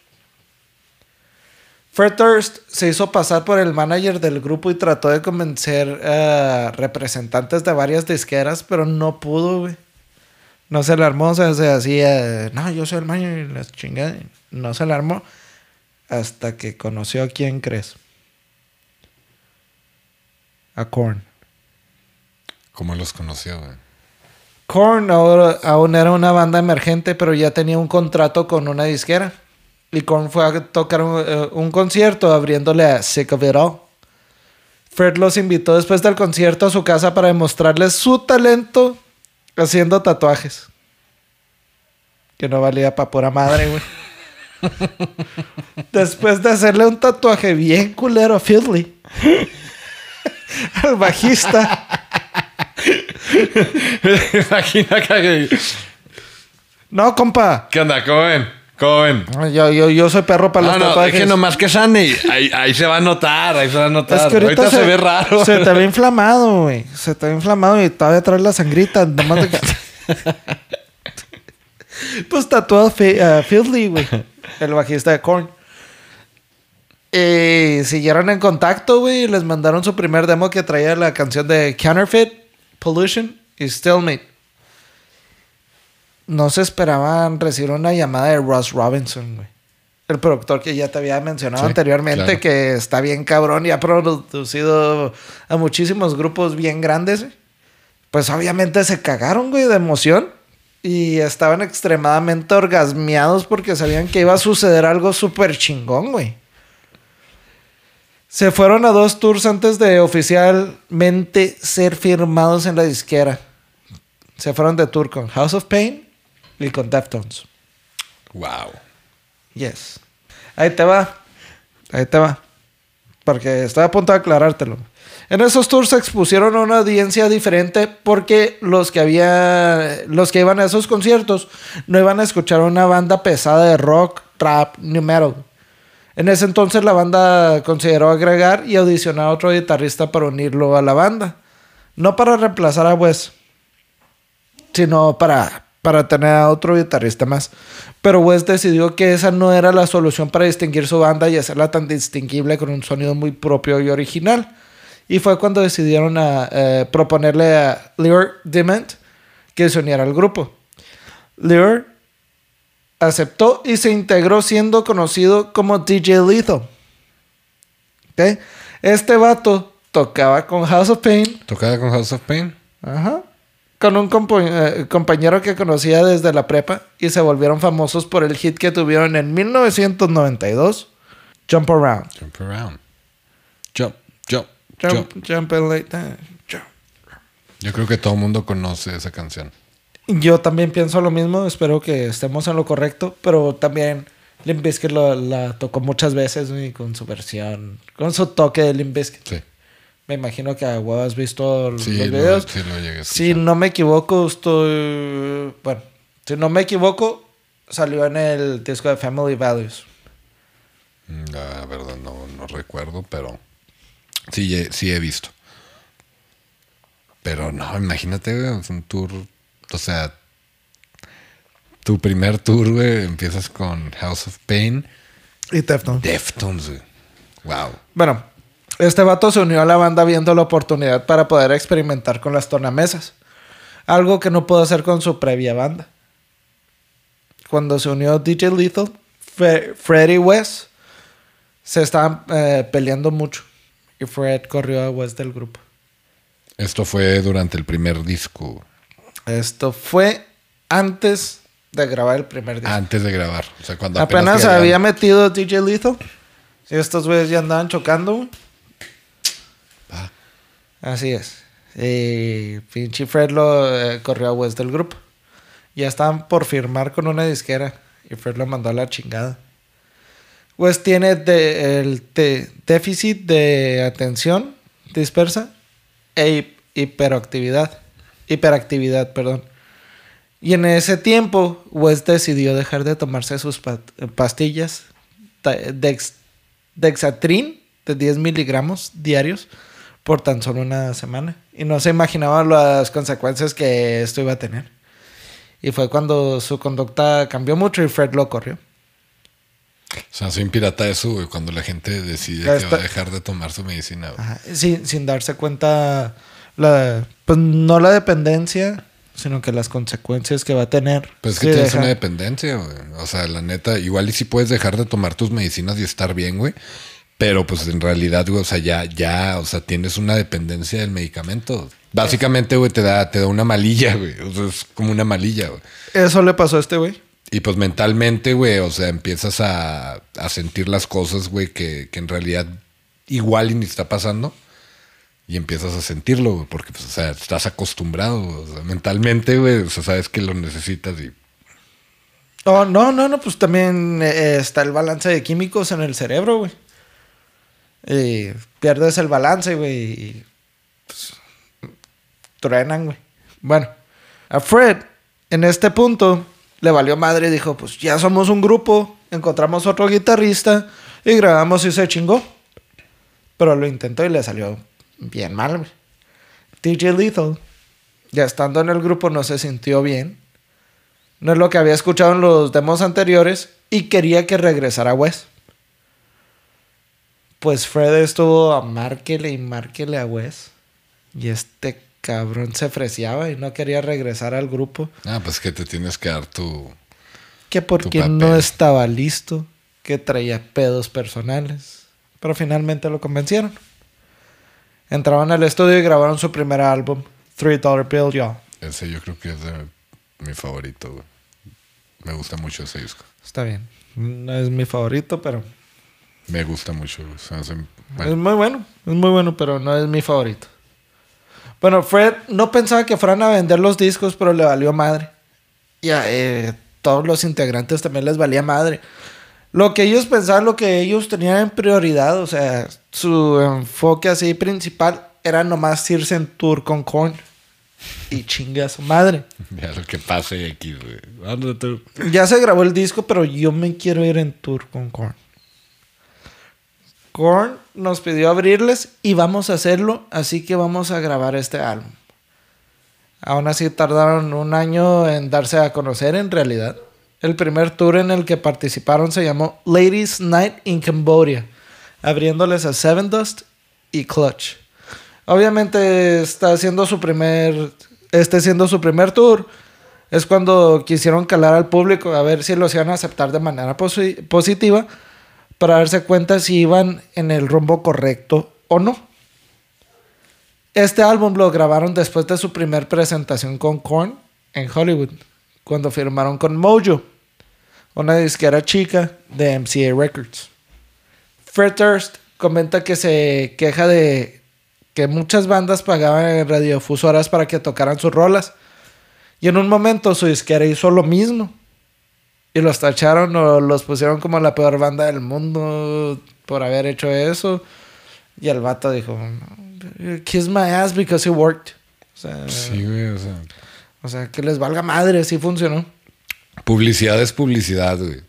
Fred Durst se hizo pasar por el manager del grupo y trató de convencer a representantes de varias disqueras, pero no pudo, güey. No se le armó, se hacía, no, yo soy el manager y la chingada. No se le armó hasta que conoció a quién crees. A Korn. ¿Cómo los conoció, güey? Korn aún era una banda emergente, pero ya tenía un contrato con una disquera. Y Korn fue a tocar eh, un, concierto abriéndole a Sick of It All. Fred los invitó después del concierto a su casa para demostrarles su talento haciendo tatuajes. Que no valía para pura madre, güey. después de hacerle un tatuaje bien culero a Fiddley, al bajista. Imagina que. No, compa. ¿Qué onda? ¿Cómo ven? Joven. Yo, yo, yo soy perro para los no, tatuajes. Es que nomás que sane. Ahí, ahí, se va a notar, ahí se va a notar. Es que ahorita, se, ve raro. Se te ve inflamado, güey. Se te ve inflamado y todavía trae la sangrita. Nomás pues tatuado uh, Fieldly, güey. El bajista de Korn. Y siguieron en contacto, güey. Les mandaron su primer demo que traía la canción de Counterfeit, Pollution y Stillmate no se esperaban recibir una llamada de Ross Robinson, güey. El productor que ya te había mencionado anteriormente, que está bien cabrón y ha producido a muchísimos grupos bien grandes. Pues obviamente se cagaron, güey, de emoción. Y estaban extremadamente orgasmeados porque sabían que iba a suceder algo súper chingón, güey. Se fueron a dos tours antes de oficialmente ser firmados en la disquera. Se fueron de tour con House of Pain y con Deftones. Wow. Yes. Ahí te va. Ahí te va. Porque estaba a punto de aclarártelo. En esos tours se expusieron a una audiencia diferente porque los que había los que iban a esos conciertos no iban a escuchar una banda pesada de rock, trap, new metal. En ese entonces la banda consideró agregar y audicionar a otro guitarrista para unirlo a la banda. No para reemplazar a Wes, sino para para tener a otro guitarrista más. Pero Wes decidió que esa no era la solución para distinguir su banda y hacerla tan distinguible con un sonido muy propio y original. Y fue cuando decidieron a, eh, proponerle a Lear Dement que se uniera al grupo. Lear aceptó y se integró siendo conocido como DJ Lethal. Este vato tocaba con House of Pain. ¿Tocaba con House of Pain? Ajá con un eh, compañero que conocía desde la prepa y se volvieron famosos por el hit que tuvieron en 1992, Jump Around. Jump Around. Jump, jump, jump. Jump, late jump. Yo creo que todo el mundo conoce esa canción. Yo también pienso lo mismo, espero que estemos en lo correcto, pero también Limp Bizkit la tocó muchas veces con su versión, con su toque de Limp Bizkit. Sí. Me imagino que has visto los videos. si no me equivoco, estoy. Bueno, si no me equivoco, salió en el disco de Family Values. Mm, la verdad no, recuerdo, pero sí, sí he visto. Pero no, imagínate, un tour. O sea, tu primer tour, güey, empiezas con House of Pain. Y Deftones. Deftones, Wow. Bueno, este vato se unió a la banda viendo la oportunidad para poder experimentar con las tornamesas. Algo que no pudo hacer con su previa banda. Cuando se unió DJ Lethal, Fred y Wes se estaban eh, peleando mucho. Y Fred corrió a Wes del grupo. Esto fue durante el primer disco. Esto fue antes de grabar el primer disco. Antes de grabar. O sea, cuando apenas, se había metido DJ Lethal. Y estos güeyes ya andaban chocando. Así es. Y pinche Fred lo eh, corrió a West del grupo. Ya estaban por firmar con una disquera. Y Fred lo mandó a la chingada. West tiene el déficit de atención dispersa e hiperactividad. Hiperactividad, perdón. Y en ese tiempo, West decidió dejar de tomarse sus pastillas Dex, Dexatrin de 10 miligramos diarios por tan solo una semana. Y no se imaginaba las consecuencias que esto iba a tener. Y fue cuando su conducta cambió mucho y Fred lo corrió. O sea, soy un pirata eso, güey, cuando la gente decide que va a dejar de tomar su medicina. Sin, sin darse cuenta, la, pues no la dependencia, sino que las consecuencias que va a tener. Pues es que tienes una dependencia, güey. O sea, la neta, igual y si puedes dejar de tomar tus medicinas y estar bien, güey. Pero pues en realidad, güey, o sea, ya, ya, o sea, tienes una dependencia del medicamento. Básicamente, güey, te da, te da una malilla, güey. O sea, es como una malilla, güey. Eso le pasó a este güey. Y pues mentalmente, güey, o sea, empiezas a, a sentir las cosas, güey, que, que en realidad igual y ni está pasando y empiezas a sentirlo, güey, porque, pues, o sea, estás acostumbrado, o sea, mentalmente, güey, o sea, sabes que lo necesitas y... Oh, no, no, no, pues también eh, está el balance de químicos en el cerebro, güey. Y pierdes el balance, güey, y pues, truenan, güey. Bueno, a Fred, en este punto, le valió madre y dijo, pues ya somos un grupo, encontramos otro guitarrista y grabamos y se chingó. Pero lo intentó y le salió bien mal, güey. DJ Lethal, ya estando en el grupo, no se sintió bien. No es lo que había escuchado en los demos anteriores y quería que regresara Wes. Pues Fred estuvo a márquele y márquele a Wes. Y este cabrón se freseaba y no quería regresar al grupo. Ah, pues que te tienes que dar tu. Que porque no estaba listo, que traía pedos personales. Pero finalmente lo convencieron. Entraban al estudio y grabaron su primer álbum, Three Dollar Bill, Y'all. Ese yo creo que es mi favorito, Me gusta mucho ese disco. Está bien. No es mi favorito, pero. Me gusta mucho. Es muy bueno. Es muy bueno, pero no es mi favorito. Bueno, Fred no pensaba que fueran a vender los discos, pero le valió madre. Y a eh, todos los integrantes también les valía madre. Lo que ellos pensaban, lo que ellos tenían en prioridad, o sea, su enfoque así principal era nomás irse en tour con Korn. Y chinga a su madre. Ya lo que pase aquí, güey. Ya se grabó el disco, pero yo me quiero ir en tour con Korn. Korn nos pidió abrirles y vamos a hacerlo, así que vamos a grabar este álbum. Aún así tardaron un año en darse a conocer en realidad. El primer tour en el que participaron se llamó Ladies Night in Cambodia, abriéndoles a Seven Dust y Clutch. Obviamente está su primer, este siendo su primer tour. Es cuando quisieron calar al público a ver si los iban a aceptar de manera positiva para darse cuenta si iban en el rumbo correcto o no. Este álbum lo grabaron después de su primer presentación con Korn en Hollywood, cuando firmaron con Mojo una disquera chica de MCA Records. Fred Durst comenta que se queja de que muchas bandas pagaban en radiofusoras para que tocaran sus rolas. Y en un momento su disquera hizo lo mismo. Y los tacharon o los pusieron como la peor banda del mundo por haber hecho eso. Y el vato dijo, kiss my ass because it worked. O sea, sí, güey, o sea. O sea, que les valga madre, sí funcionó. Publicidad es publicidad, güey.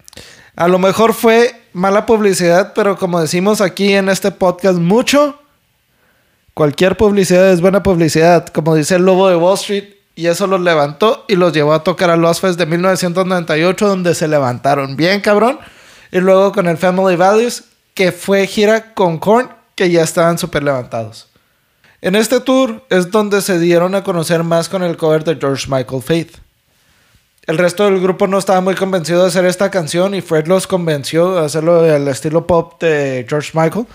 A lo mejor fue mala publicidad, pero como decimos aquí en este podcast mucho, cualquier publicidad es buena publicidad, como dice el lobo de Wall Street, y eso los levantó y los llevó a tocar a los Fest de 1998, donde se levantaron bien, cabrón. Y luego con el Family Values, que fue gira con Korn, que ya estaban súper levantados. En este tour es donde se dieron a conocer más con el cover de George Michael Faith. El resto del grupo no estaba muy convencido de hacer esta canción y Fred los convenció de hacerlo al estilo pop de George Michael.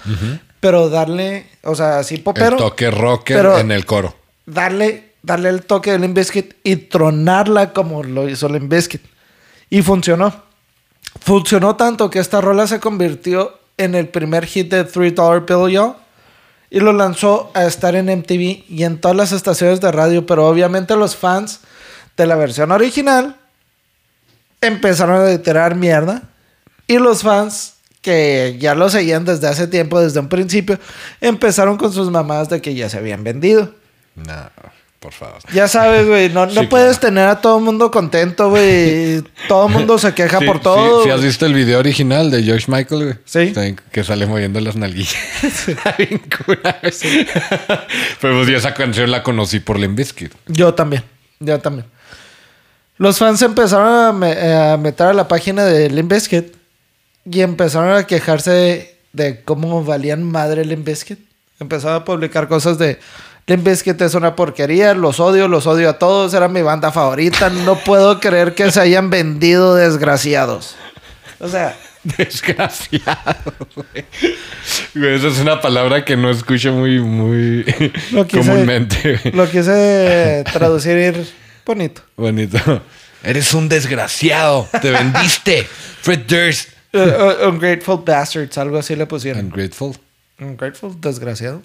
Pero darle, o sea, así popero. El toque rocker en el coro. Darle, darle el toque de Limp Bizkit y tronarla como lo hizo Limp Bizkit. Y funcionó. Funcionó tanto que esta rola se convirtió en el primer hit de Three Dollar Bill. Y lo lanzó a estar en MTV y en todas las estaciones de radio. Pero obviamente los fans de la versión original empezaron a tirar mierda. Y los fans que ya lo seguían desde hace tiempo, desde un principio, empezaron con sus mamás de que ya se habían vendido. No, por favor. Ya sabes, güey, no, no puedes tener a todo el mundo contento, güey. Todo el mundo se queja por todo. Si has visto el video original de George Michael, güey. Sí. Que sale moviendo las nalguillas. Pero pues yo esa canción la conocí por Limp Bizkit. Yo también. Yo también. Los fans empezaron a, meter a la página de Limp Bizkit y empezaron a quejarse de, cómo valían madre Biscuit. Empezaron a publicar cosas de Limp Bizkit es una porquería, los odio, los odio a todos, era mi banda favorita, no puedo creer que se hayan vendido desgraciados. O sea, desgraciado, güey. Esa es una palabra que no escucho muy, muy comúnmente. Lo quise traducir bonito. Bonito. Eres un desgraciado. Te vendiste. Fred Durst. Uh, uh, ungrateful bastards, algo así le pusieron. Ungrateful. Ungrateful, desgraciado.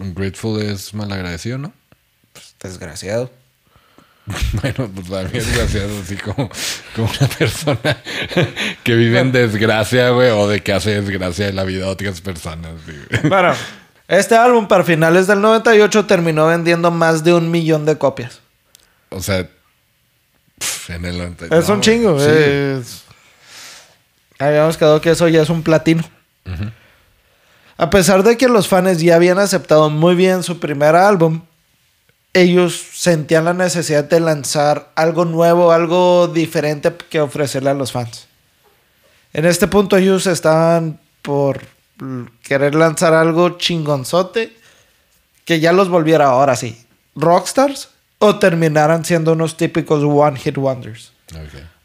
Ungrateful es malagradecido, ¿no? Pues desgraciado. Bueno, pues mí es gracioso así como, como una persona que vive en desgracia, güey, o de que hace desgracia en la vida de otras personas. Bueno, este álbum para finales del 98 terminó vendiendo más de un millón de copias. O sea, en el 98. Es un chingo. Habíamos quedado que eso ya es un platino. A pesar de que los fans ya habían aceptado muy bien su primer álbum, ellos sentían la necesidad de lanzar algo nuevo, algo diferente que ofrecerle a los fans. En este punto ellos estaban por querer lanzar algo chingonzote que ya los volviera ahora sí, rockstars o terminaran siendo unos típicos one hit wonders.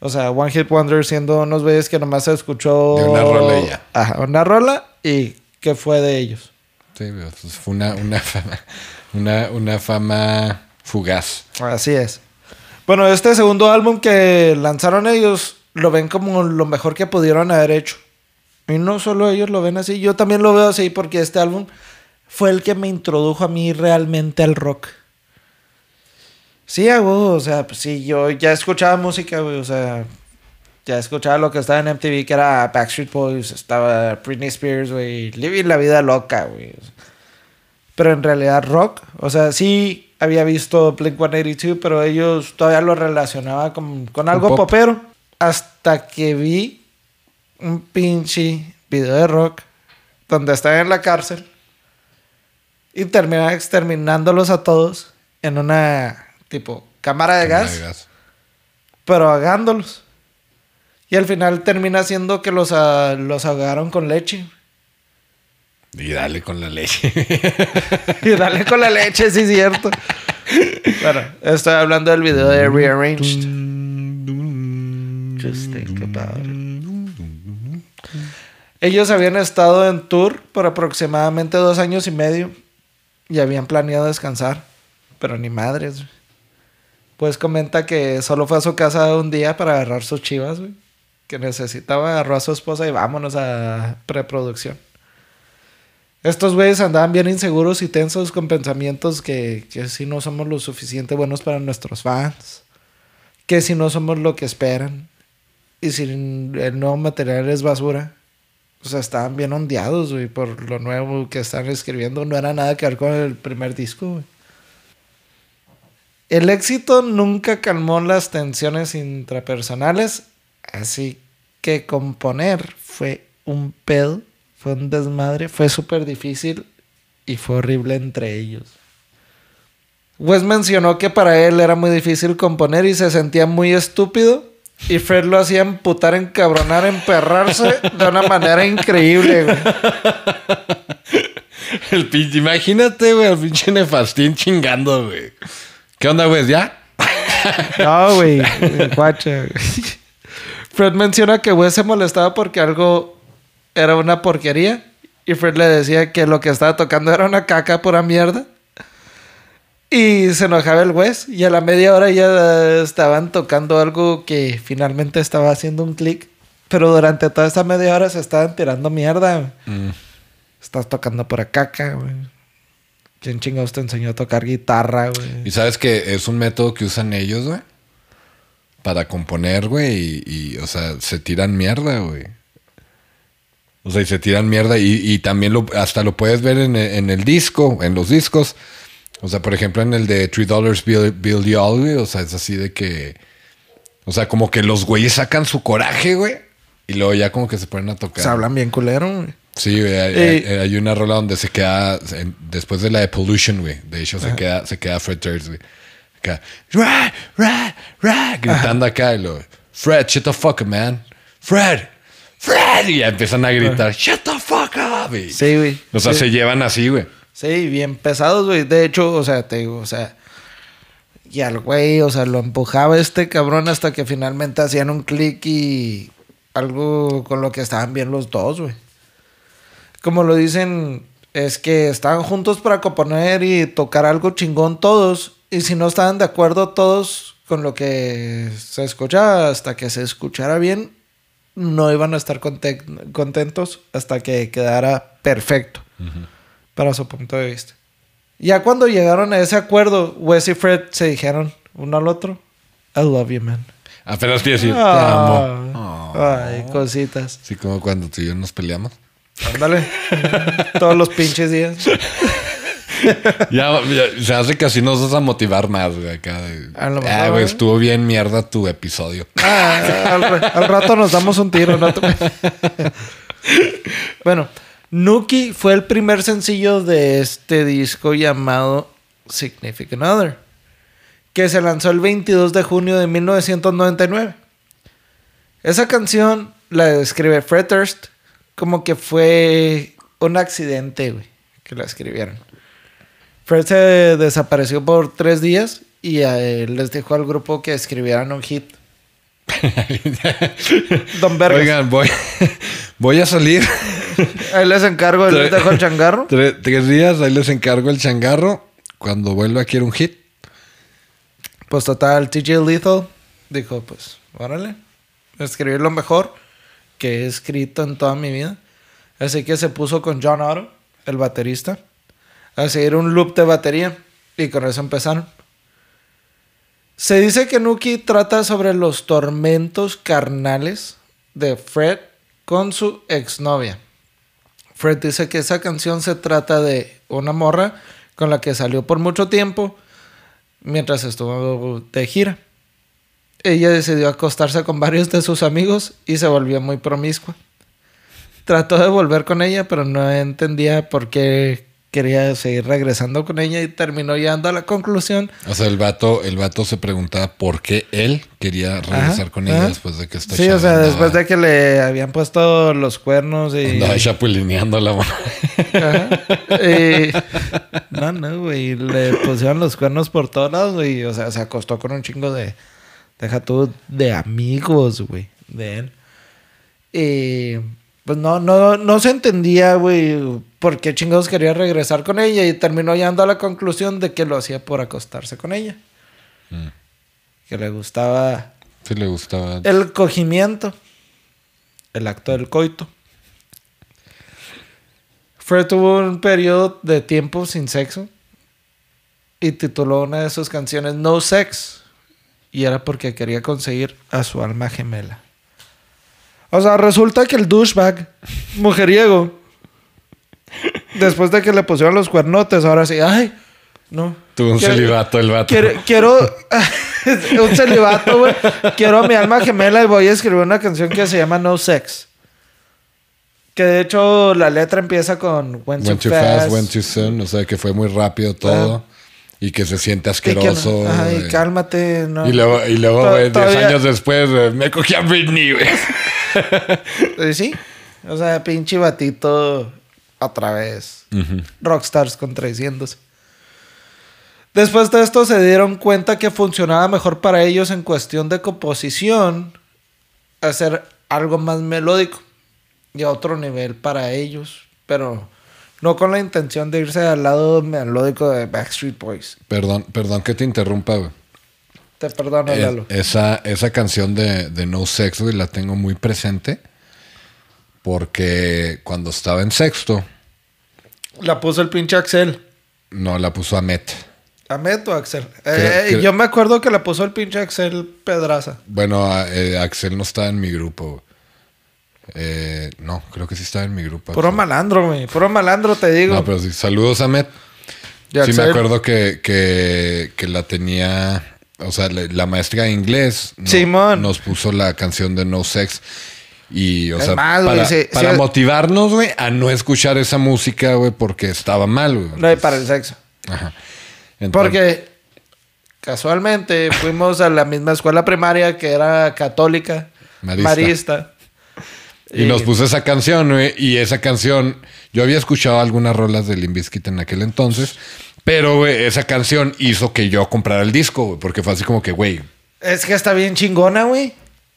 O sea, one hit wonders siendo unos güeyes que nomás se escuchó de una rola ya. Ajá, una rola y ¿Qué fue de ellos. Sí, pues fue una, una, fama, una, una fama fugaz. Así es. Bueno, este segundo álbum que lanzaron ellos lo ven como lo mejor que pudieron haber hecho. Y no solo ellos lo ven así, yo también lo veo así porque este álbum fue el que me introdujo a mí realmente al rock. Sí, o sea, pues sí, yo ya escuchaba música, o sea, ya escuchaba lo que estaba en MTV, que era Backstreet Boys, estaba Britney Spears, güey, living la vida loca, güey. Pero en realidad rock, o sea, sí había visto Blink 182, pero ellos todavía lo relacionaba con, con algo popero. Hasta que vi un pinche video de rock donde estaba en la cárcel y terminaba exterminándolos a todos en una tipo cámara de, gas, de gas, pero ahogándolos. Y al final termina siendo que los, uh, los ahogaron con leche. Y dale con la leche. y dale con la leche, sí, es cierto. bueno, estoy hablando del video de Rearranged. Just think about it. Ellos habían estado en tour por aproximadamente dos años y medio y habían planeado descansar, pero ni madres. Pues comenta que solo fue a su casa un día para agarrar sus chivas, güey que necesitaba agarró a su esposa y vámonos a preproducción. Estos güeyes andaban bien inseguros y tensos con pensamientos que, que si no somos lo suficiente buenos para nuestros fans, que si no somos lo que esperan y si el nuevo material es basura. O sea, estaban bien ondeados, güey, por lo nuevo que están escribiendo. No era nada que ver con el primer disco, güey. El éxito nunca calmó las tensiones intrapersonales Así que componer fue un pedo, fue un desmadre, fue súper difícil y fue horrible entre ellos. Wes mencionó que para él era muy difícil componer y se sentía muy estúpido. Y Fred lo hacía emputar, encabronar, emperrarse de una manera increíble, güey. El pinche, imagínate, güey, el pinche nefastín chingando, güey. ¿Qué onda, güey? ¿Ya? No, güey. Guacha. Fred menciona que Wes se molestaba porque algo era una porquería. Y Fred le decía que lo que estaba tocando era una caca pura mierda. Y se enojaba el Wes. Y a la media hora ya estaban tocando algo que finalmente estaba haciendo un clic. Pero durante toda esa media hora se estaban tirando mierda. Mm. Estás tocando pura caca, güey. ¿Quién chingados te enseñó a tocar guitarra, güey? Y sabes que es un método que usan ellos, güey para componer, güey, y, o sea, se tiran mierda, güey. O sea, y se tiran mierda y, también lo, hasta lo puedes ver en, el disco, en los discos. O sea, por ejemplo, en el de Three Dollars Bill, Bill Y'all, güey, o sea, es así de que... O sea, como que los güeyes sacan su coraje, güey, y luego ya como que se ponen a tocar. Se hablan bien culero, güey. Sí, güey, hay, una rola donde se queda, después de la de Pollution, güey, de hecho se queda, se queda Fred Durst, güey gritando acá y lo, Fred, shut the fuck up, man. Fred, Fred, y ya empiezan a gritar, shut the fuck up. sí, güey. O sea, se llevan así, güey. Sí, bien pesados, güey. De hecho, o sea, te digo, o sea. Y al güey, o sea, lo empujaba este cabrón hasta que finalmente hacían un clic y algo con lo que estaban bien los dos, güey. Como lo dicen, es que estaban juntos para componer y tocar algo chingón todos. Y si no estaban de acuerdo todos con lo que se escuchaba hasta que se escuchara bien, no iban a estar contentos hasta que quedara perfecto para su punto de vista. Ya cuando llegaron a ese acuerdo, Wes y Fred se dijeron uno al otro, I love you, man. Apenas te decir, te amo. Ay, cositas. Sí, como cuando tú y yo nos peleamos. Ándale. Todos los pinches días. ya, se hace que así nos vas a motivar más, güey. Acá ah, güey, estuvo bien mierda tu episodio. Ah, al, rato nos damos un tiro, ¿no? bueno, Nuki fue el primer sencillo de este disco llamado Significant Other, que se lanzó el 22 de junio de 1999. Esa canción la describe Fred Durst como que fue un accidente, güey, que la escribieron. Fred se desapareció por tres días y les dijo al grupo que escribieran un hit. Don Vergas. Oigan, voy, voy a salir. Ahí les encargo, les dejo el changarro. Tres, días, ahí les encargo el changarro. Cuando vuelva quiero un hit. Pues total, TJ Lethal dijo, pues, órale, escribir lo mejor que he escrito en toda mi vida. Así que se puso con John Otto, el baterista a seguir un loop de batería y con eso empezaron. Se dice que Nuki trata sobre los tormentos carnales de Fred con su exnovia. Fred dice que esa canción se trata de una morra con la que salió por mucho tiempo mientras estuvo de gira. Ella decidió acostarse con varios de sus amigos y se volvió muy promiscua. Trató de volver con ella, pero no entendía por qué quería seguir regresando con ella y terminó llegando a la conclusión. O sea, el vato, el vato se preguntaba por qué él quería regresar con ella después de que esta Sí, o sea, después de que le habían puesto los cuernos y. Andaba chapulineando la mano. No, no, güey. Le pusieron los cuernos por todos lados, güey. O sea, se acostó con un chingo de. Deja tú de amigos, güey. De él. Y pues no, no, no se entendía, güey, por qué chingados quería regresar con ella y terminó llegando a la conclusión de que lo hacía por acostarse con ella. Mm. Que le gustaba. Sí, le gustaba. El cogimiento. El acto del coito. Fred tuvo un periodo de tiempo sin sexo y tituló una de sus canciones No Sex. Y era porque quería conseguir a su alma gemela. O sea, resulta que el douchebag, mujeriego, después de que le pusieron los cuernotes, ahora sí, ay, no. Tuvo un celibato el vato. Quiero, un celibato, güey. Quiero a mi alma gemela y voy a escribir una canción que se llama No Sex. Que de hecho la letra empieza con Went, too, fast, Went too soon. O sea, que fue muy rápido todo. Y que se siente asqueroso. ay, cálmate. No. Y luego, y luego güey, diez años después, me cogí a Britney, güey. sí. O sea, pinche batito otra vez. Rockstars contradiciéndose. Después de esto se dieron cuenta que funcionaba mejor para ellos en cuestión de composición hacer algo más melódico y a otro nivel para ellos, pero no con la intención de irse al lado melódico de Backstreet Boys. Perdón, perdón que te interrumpa, güey. Te perdono, eh, Esa, esa canción de, No Sex, güey, la tengo muy presente. Porque cuando estaba en sexto. La puso el pinche Axel. No, la puso Amet. ¿Amet o Axel? Eh, yo me acuerdo que la puso el pinche Axel Pedraza. Bueno, eh, Axel no estaba en mi grupo. No, creo que sí estaba en mi grupo. Puro malandro, güey. Puro malandro, te digo. No, pero sí. Saludos, Amet. Sí, me acuerdo que, que, que la tenía o sea, la maestra de inglés nos puso la canción de No Sex. Y, o sea, para, motivarnos, güey, a no escuchar esa música, güey, porque estaba mal, güey. No, y para el sexo. Ajá. porque casualmente fuimos a la misma escuela primaria que era católica, marista. Y, nos puso esa canción, güey. Y esa canción, yo había escuchado algunas rolas de Limbiskit en aquel entonces. Pero, güey, esa canción hizo que yo comprara el disco, güey. Porque fue así como que, güey. Es que está bien chingona, güey.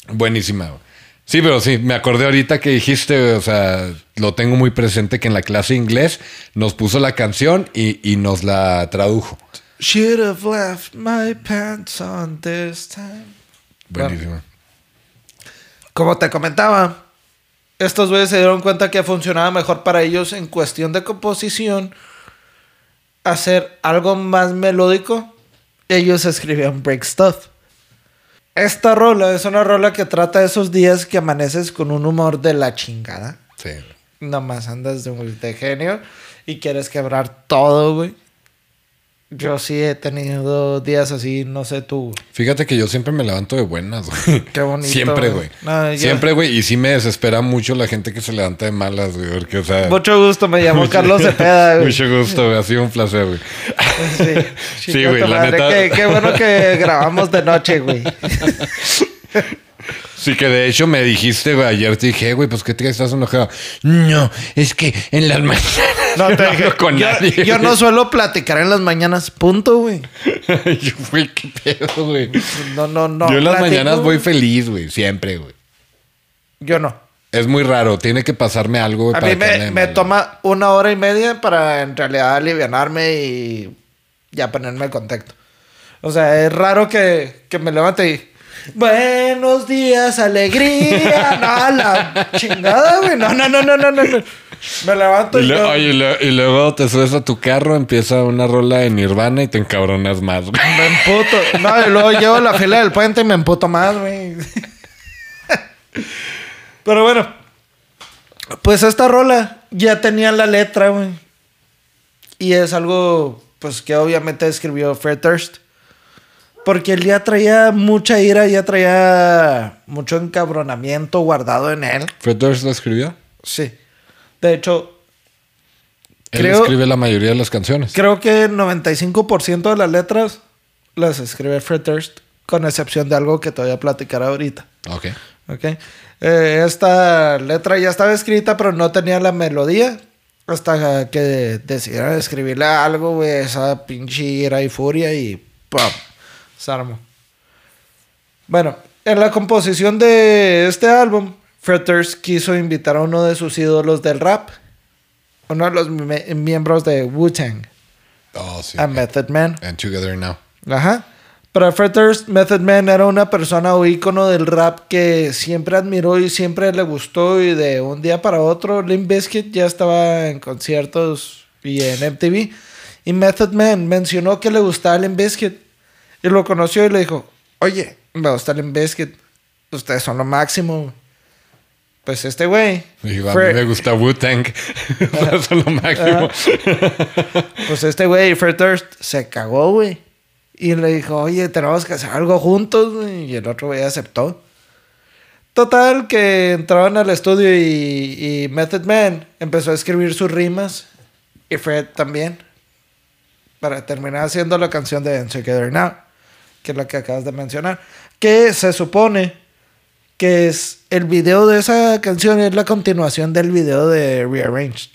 Buenísima, güey. Sí, pero sí, me acordé ahorita que dijiste, o sea, lo tengo muy presente que en la clase de inglés nos puso la canción y, nos la tradujo. Should have left my pants on this time. Buenísimo. como te comentaba, estos güeyes se dieron cuenta que funcionaba mejor para ellos en cuestión de composición hacer algo más melódico. Ellos escribían break stuff. Esta rola es una rola que trata esos días que amaneces con un humor de la chingada. Sí. Nomás andas de de genio y quieres quebrar todo, güey. Yo sí he tenido días así, no sé tú. Fíjate que yo siempre me levanto de buenas, güey. Qué bonito. Siempre, güey. siempre, güey. Y sí me desespera mucho la gente que se levanta de malas, güey. Porque, o sea. Mucho gusto, me llamo Carlos Cepeda, güey. Mucho gusto, güey. Ha sido un placer, güey. Sí, sí güey. La neta. Qué, qué bueno que grabamos de noche, güey. Sí, que de hecho me dijiste, güey, ayer te dije, güey, pues que te estás enojado. No, es que en las mañanas no, te dije, con yo, nadie. Yo no suelo platicar en las mañanas, punto, güey. yo, güey, qué pedo, güey. No, no, no. Yo en las mañanas voy feliz, güey, siempre, güey. Yo no. Es muy raro, tiene que pasarme algo. A mí me, me toma una hora y media para en realidad alivianarme y ya ponerme en contacto. O sea, es raro que, que me levante y Buenos días, alegría. No, la chingada, güey. No, no, no, no, no, no. Me levanto y, y, luego te subes a tu carro, empieza una rola en Nirvana y te encabronas más, güey. Me emputo. No, y luego llevo la fila del puente y me emputo más, güey. Pero bueno. Pues esta rola ya tenía la letra, güey. Y es algo, pues, que obviamente escribió Fred Durst. Porque él ya traía mucha ira, ya traía mucho encabronamiento guardado en él. ¿Fred Durst la escribió? Sí. De hecho, él escribe la mayoría de las canciones. Creo que el 95% de las letras las escribe Fred Durst, con excepción de algo que te voy a platicar ahorita. Ok. Ok. Eh, esta letra ya estaba escrita, pero no tenía la melodía. Hasta que decidieron escribirle algo, güey, esa pinche ira y furia y ¡pum! Sarmo. Bueno, en la composición de este álbum, Fretters quiso invitar a uno de sus ídolos del rap, uno de los miembros de Wu-Tang, oh, a Method Man. And Together Now. Ajá. Para Fretters, Method Man era una persona o ícono del rap que siempre admiró y siempre le gustó y de un día para otro Limp Bizkit ya estaba en conciertos y en MTV y Method Man mencionó que le gustaba Limp Bizkit y lo conoció y le dijo, oye, me gusta el Biscuit. Ustedes son lo máximo. Pues este güey. a mí me gusta Wu-Tang. son lo máximo. pues este güey, Fred Durst, se cagó, güey. Y le dijo, oye, tenemos que hacer algo juntos. Y el otro güey aceptó. Total, que entraron al estudio y, y Method Man empezó a escribir sus rimas. Y Fred también. Para terminar haciendo la canción de Together Now que es la que acabas de mencionar, que se supone que es el video de esa canción es la continuación del video de Rearranged.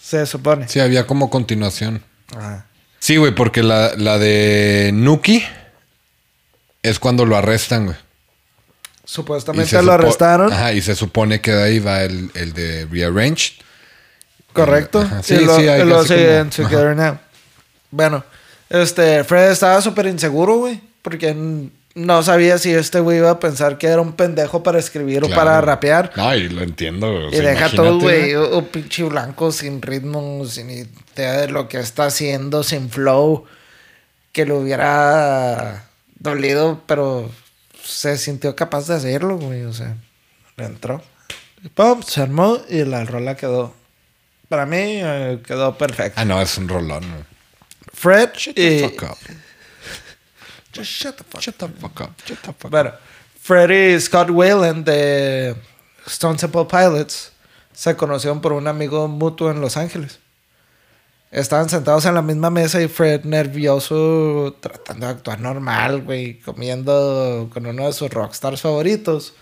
Se supone. Sí, había como continuación. Sí, güey, porque la, de Nuki es cuando lo arrestan, güey. Supuestamente lo arrestaron. Ajá, y se supone que de ahí va el, de Rearranged. Correcto. Sí, sí, hay lo, Together Now. Bueno, este, Fred estaba súper inseguro, güey. Porque no sabía si este güey iba a pensar que era un pendejo para escribir o para rapear. Ay, lo entiendo. y deja todo, güey, un pinche blanco sin ritmo, sin idea de lo que está haciendo, sin flow. Que le hubiera dolido, pero se sintió capaz de hacerlo, güey. O sea, le entró. Y pum, se armó y la rola quedó. Para mí eh, quedó perfecta. Ah, no, es un rolón, güey. Fred shut the fuck up. Just shut the fuck, shut the fuck up. Shut the fuck bueno, Freddie Scott Whalen de Stone Temple Pilots se conocieron por un amigo mutuo en Los Ángeles. Estaban sentados en la misma mesa y Fred nervioso, tratando de actuar normal, güey, comiendo con uno de sus rockstars favoritos.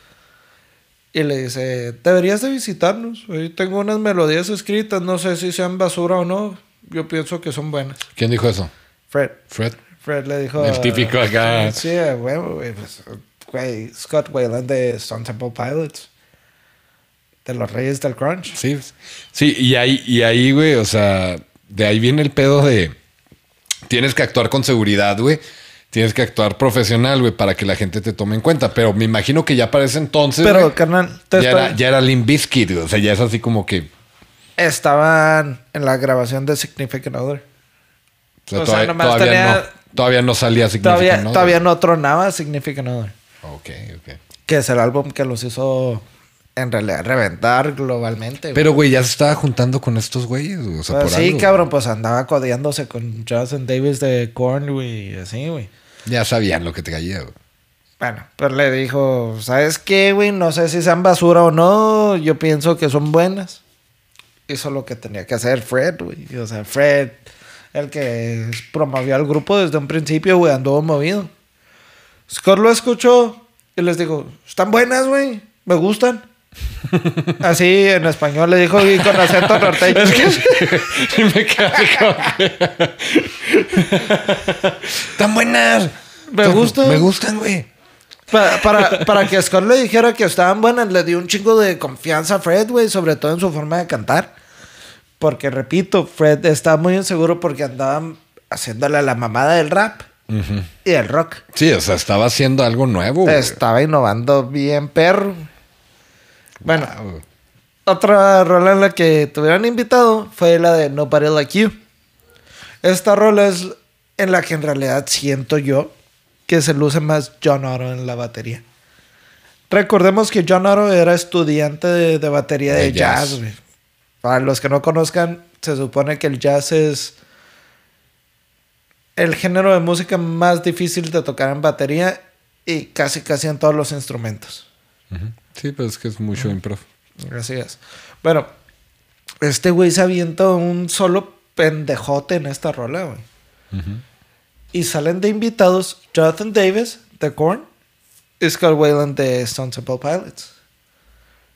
Y le dice, deberías de visitarnos. Tengo unas melodías escritas, no sé si sean basura o no. Yo pienso que son buenas. ¿Quién dijo eso? Fred. Fred. Fred le dijo... El típico acá. Sí, güey, pues, güey, Scott Wayland de Stone Temple Pilots. De los Reyes del Crunch. Sí, sí, y ahí, y ahí, güey, o sea, de ahí viene el pedo de... Tienes que actuar con seguridad, güey tienes que actuar profesional, güey, para que la gente te tome en cuenta. Pero me imagino que ya para ese entonces. Pero, carnal, ya, era, ya era Limp Bizkit, o sea, ya es así como que. Estaban en la grabación de Significant Other. O sea, todavía, no, todavía no salía Significant todavía, Other. Todavía no tronaba Significant Other. Ok, ok. Que es el álbum que los hizo en realidad reventar globalmente. Pero, güey, ya se estaba juntando con estos güeyes. O sea, pues sí, cabrón, pues andaba codeándose con Jonathan Davis de Korn, güey, así, güey. Ya sabían lo que te caía, güey. Bueno, pero le dijo, ¿sabes qué, güey? No sé si sean basura o no. Yo pienso que son buenas. Hizo lo que tenía que hacer Fred, güey. O sea, Fred, el que promovió al grupo desde un principio, güey, anduvo movido. Scott lo escuchó y les dijo, están buenas, güey. Me gustan. Así en español le dijo y con acento norteño. Es que me Tan buenas. Me gustan. Me gustan, güey. Para, para, que Scott le dijera que estaban buenas, le dio un chingo de confianza a Fred, güey, sobre todo en su forma de cantar. Porque, repito, Fred estaba muy inseguro porque andaban haciéndole la mamada del rap y el rock. Sí, o sea, estaba haciendo algo nuevo. Estaba innovando bien perro. Bueno, otra rola en la que tuvieron invitado fue la de Nobody Like You. Esta rola es en la que en realidad siento yo que se luce más John Otto en la batería. Recordemos que John Otto era estudiante de, batería de, jazz. Para los que no conozcan, se supone que el jazz es el género de música más difícil de tocar en batería y casi casi en todos los instrumentos. Sí, pues es que es mucho improv. Gracias. Bueno, este güey se avienta un solo pendejote en esta rola, güey. Y salen de invitados Jonathan Davis, de Korn, y Scott Wayland, de Stone Temple Pilots.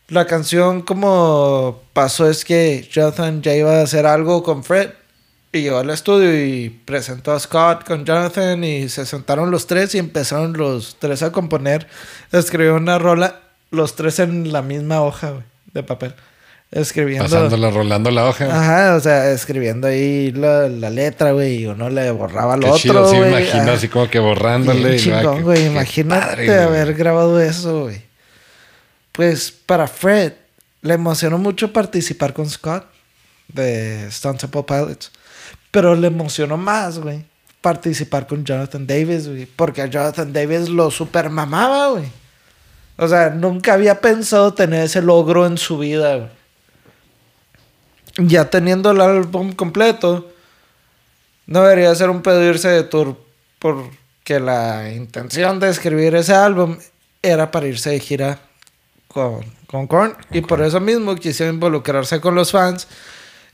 La canción, como pasó, es que Jonathan ya iba a hacer algo con Fred. Y llegó al estudio y presentó a Scott con Jonathan y se sentaron los tres y empezaron los tres a componer. Escribió una rola los tres en la misma hoja, de papel. Escribiendo. Pasándola, rolando la hoja. Ajá, o sea, escribiendo ahí la, letra, güey, y uno le borraba lo otro. Chido, sí, me imagino así como que borrándole. y chingón, güey. Imagínate haber grabado eso, güey. Pues para Fred, le emocionó mucho participar con Scott de Stone Temple Pilots. Pero le emocionó más, güey, participar con Jonathan Davis, güey. Porque a Jonathan Davis lo super mamaba, güey. O sea, nunca había pensado tener ese logro en su vida. Ya teniendo el álbum completo, no debería ser un pedo irse de tour porque la intención de escribir ese álbum era para irse de gira con, con Korn. Y por eso mismo quisieron involucrarse con los fans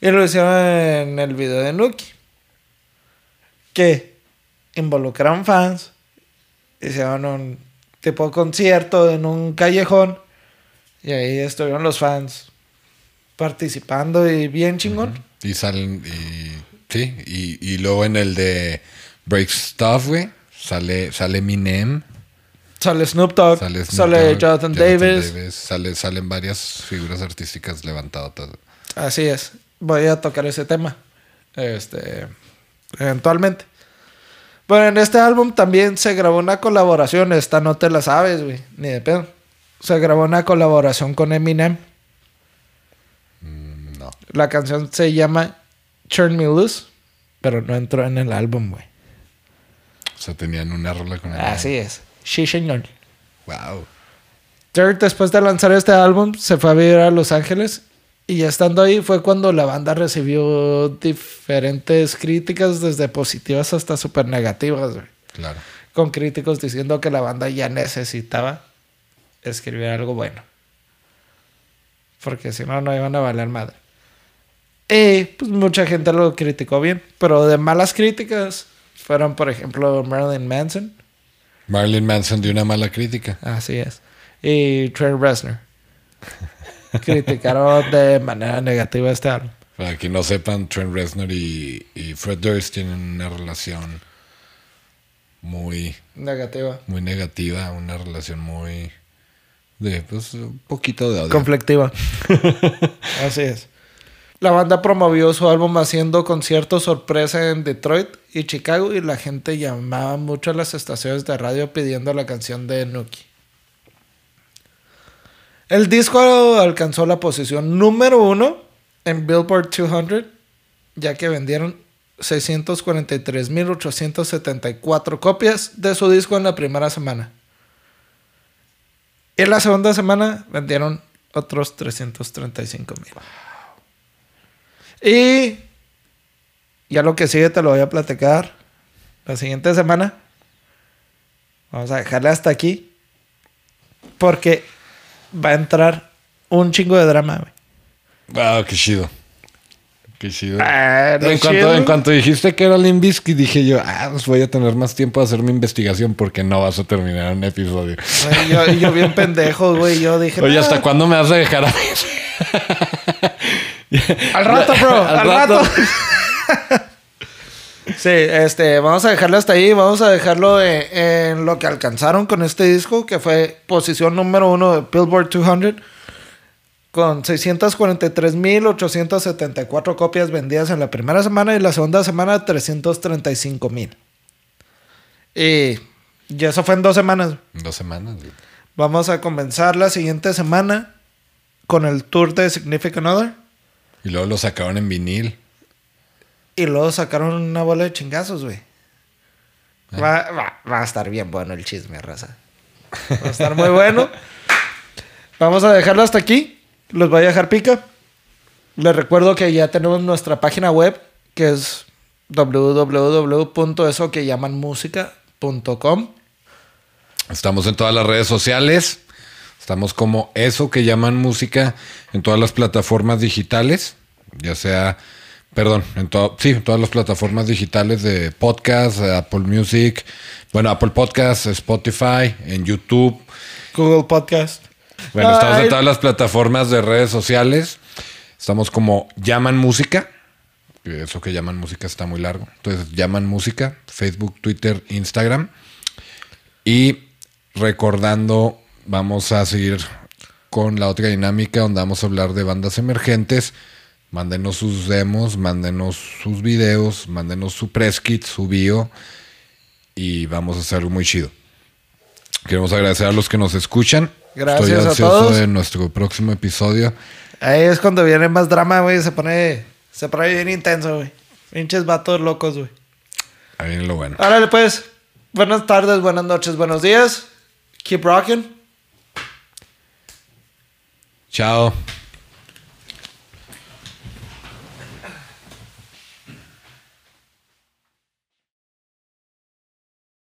y lo hicieron en el video de Nuki. Que involucraron fans, hicieron un tipo concierto en un callejón. Y ahí estuvieron los fans participando y bien chingón. Y salen, y, sí, y, luego en el de Break Stuff, güey, sale, sale Minem. Sale Snoop Dogg, sale, Jonathan, Davis. Sale, salen varias figuras artísticas levantadas. Así es. Voy a tocar ese tema. Este, eventualmente. Bueno, en este álbum también se grabó una colaboración. Esta no te la sabes, güey. Ni de pedo. Se grabó una colaboración con Eminem. La canción se llama Turn Me Loose, pero no entró en el álbum, güey. O sea, tenían una rola con Eminem. Así es. Sí, señor. Wow. Dirt, después de lanzar este álbum, se fue a vivir a Los Ángeles y ya estando ahí fue cuando la banda recibió diferentes críticas, desde positivas hasta súper negativas, güey. Claro. Con críticos diciendo que la banda ya necesitaba escribir algo bueno. Porque si no, no iban a valer madre. Y pues mucha gente lo criticó bien. Pero de malas críticas fueron, por ejemplo, Marilyn Manson. Marilyn Manson dio una mala crítica. Así es. Y Trent Reznor. criticaron de manera negativa este álbum. Para que no sepan, Trent Reznor y, Fred Durst tienen una relación muy negativa. Muy negativa, una relación muy de pues un poquito de odio. Conflictiva. Así es. La banda promovió su álbum haciendo conciertos sorpresa en Detroit y Chicago y la gente llamaba mucho a las estaciones de radio pidiendo la canción de Nuki. El disco alcanzó la posición número uno en Billboard 200, ya que vendieron 643.874 copias de su disco en la primera semana. Y en la segunda semana vendieron otros 335.000. Y ya lo que sigue te lo voy a platicar la siguiente semana. Vamos a dejarle hasta aquí. Porque va a entrar un chingo de drama, güey. Ah, qué chido. Qué chido. Ah, en, Cuanto, en, Cuanto, dijiste que era Limbisky, dije yo, ah, pues voy a tener más tiempo a hacer mi investigación porque no vas a terminar un episodio. yo, yo, bien pendejo, güey. Yo dije. Oye, ¿hasta cuándo me vas a dejar a mí? al rato, bro. al, rato. sí, este, vamos a dejarlo hasta ahí. Vamos a dejarlo en, lo que alcanzaron con este disco, que fue posición número uno de Billboard 200, con 643.874 copias vendidas en la primera semana y la segunda semana 335.000. Y, y eso fue en dos semanas. Dos semanas. Vamos a comenzar la siguiente semana con el tour de Significant Other. Y luego lo sacaron en vinil. Y luego sacaron una bola de chingazos, güey. Ah. Va, a estar bien bueno el chisme, raza. Va a estar muy bueno. Vamos a dejarlo hasta aquí. Los voy a dejar pica. Les recuerdo que ya tenemos nuestra página web que es www.esoquellamanmusica.com. Estamos en todas las redes sociales. Estamos como eso que llaman música en todas las plataformas digitales, ya sea, perdón, en sí, en todas las plataformas digitales de podcast, Apple Music, bueno, Apple Podcast, Spotify, en YouTube, Google Podcast. Bueno, estamos en todas las plataformas de redes sociales. Estamos como llaman música. Eso que llaman música está muy largo. Entonces, llaman música, Facebook, Twitter, Instagram. Y recordando vamos a seguir con la otra dinámica donde vamos a hablar de bandas emergentes. Mándenos sus demos, mándenos sus videos, mándenos su press kit, su bio y vamos a hacer muy chido. Queremos agradecer a los que nos escuchan. Gracias Estoy ansioso a todos. de nuestro próximo episodio. Ahí es cuando viene más drama, güey. Se pone, se pone bien intenso, güey. Pinches vatos locos, güey. Ahí viene lo bueno. Árale, pues. Buenas tardes, buenas noches, buenos días. Keep rocking. Ciao.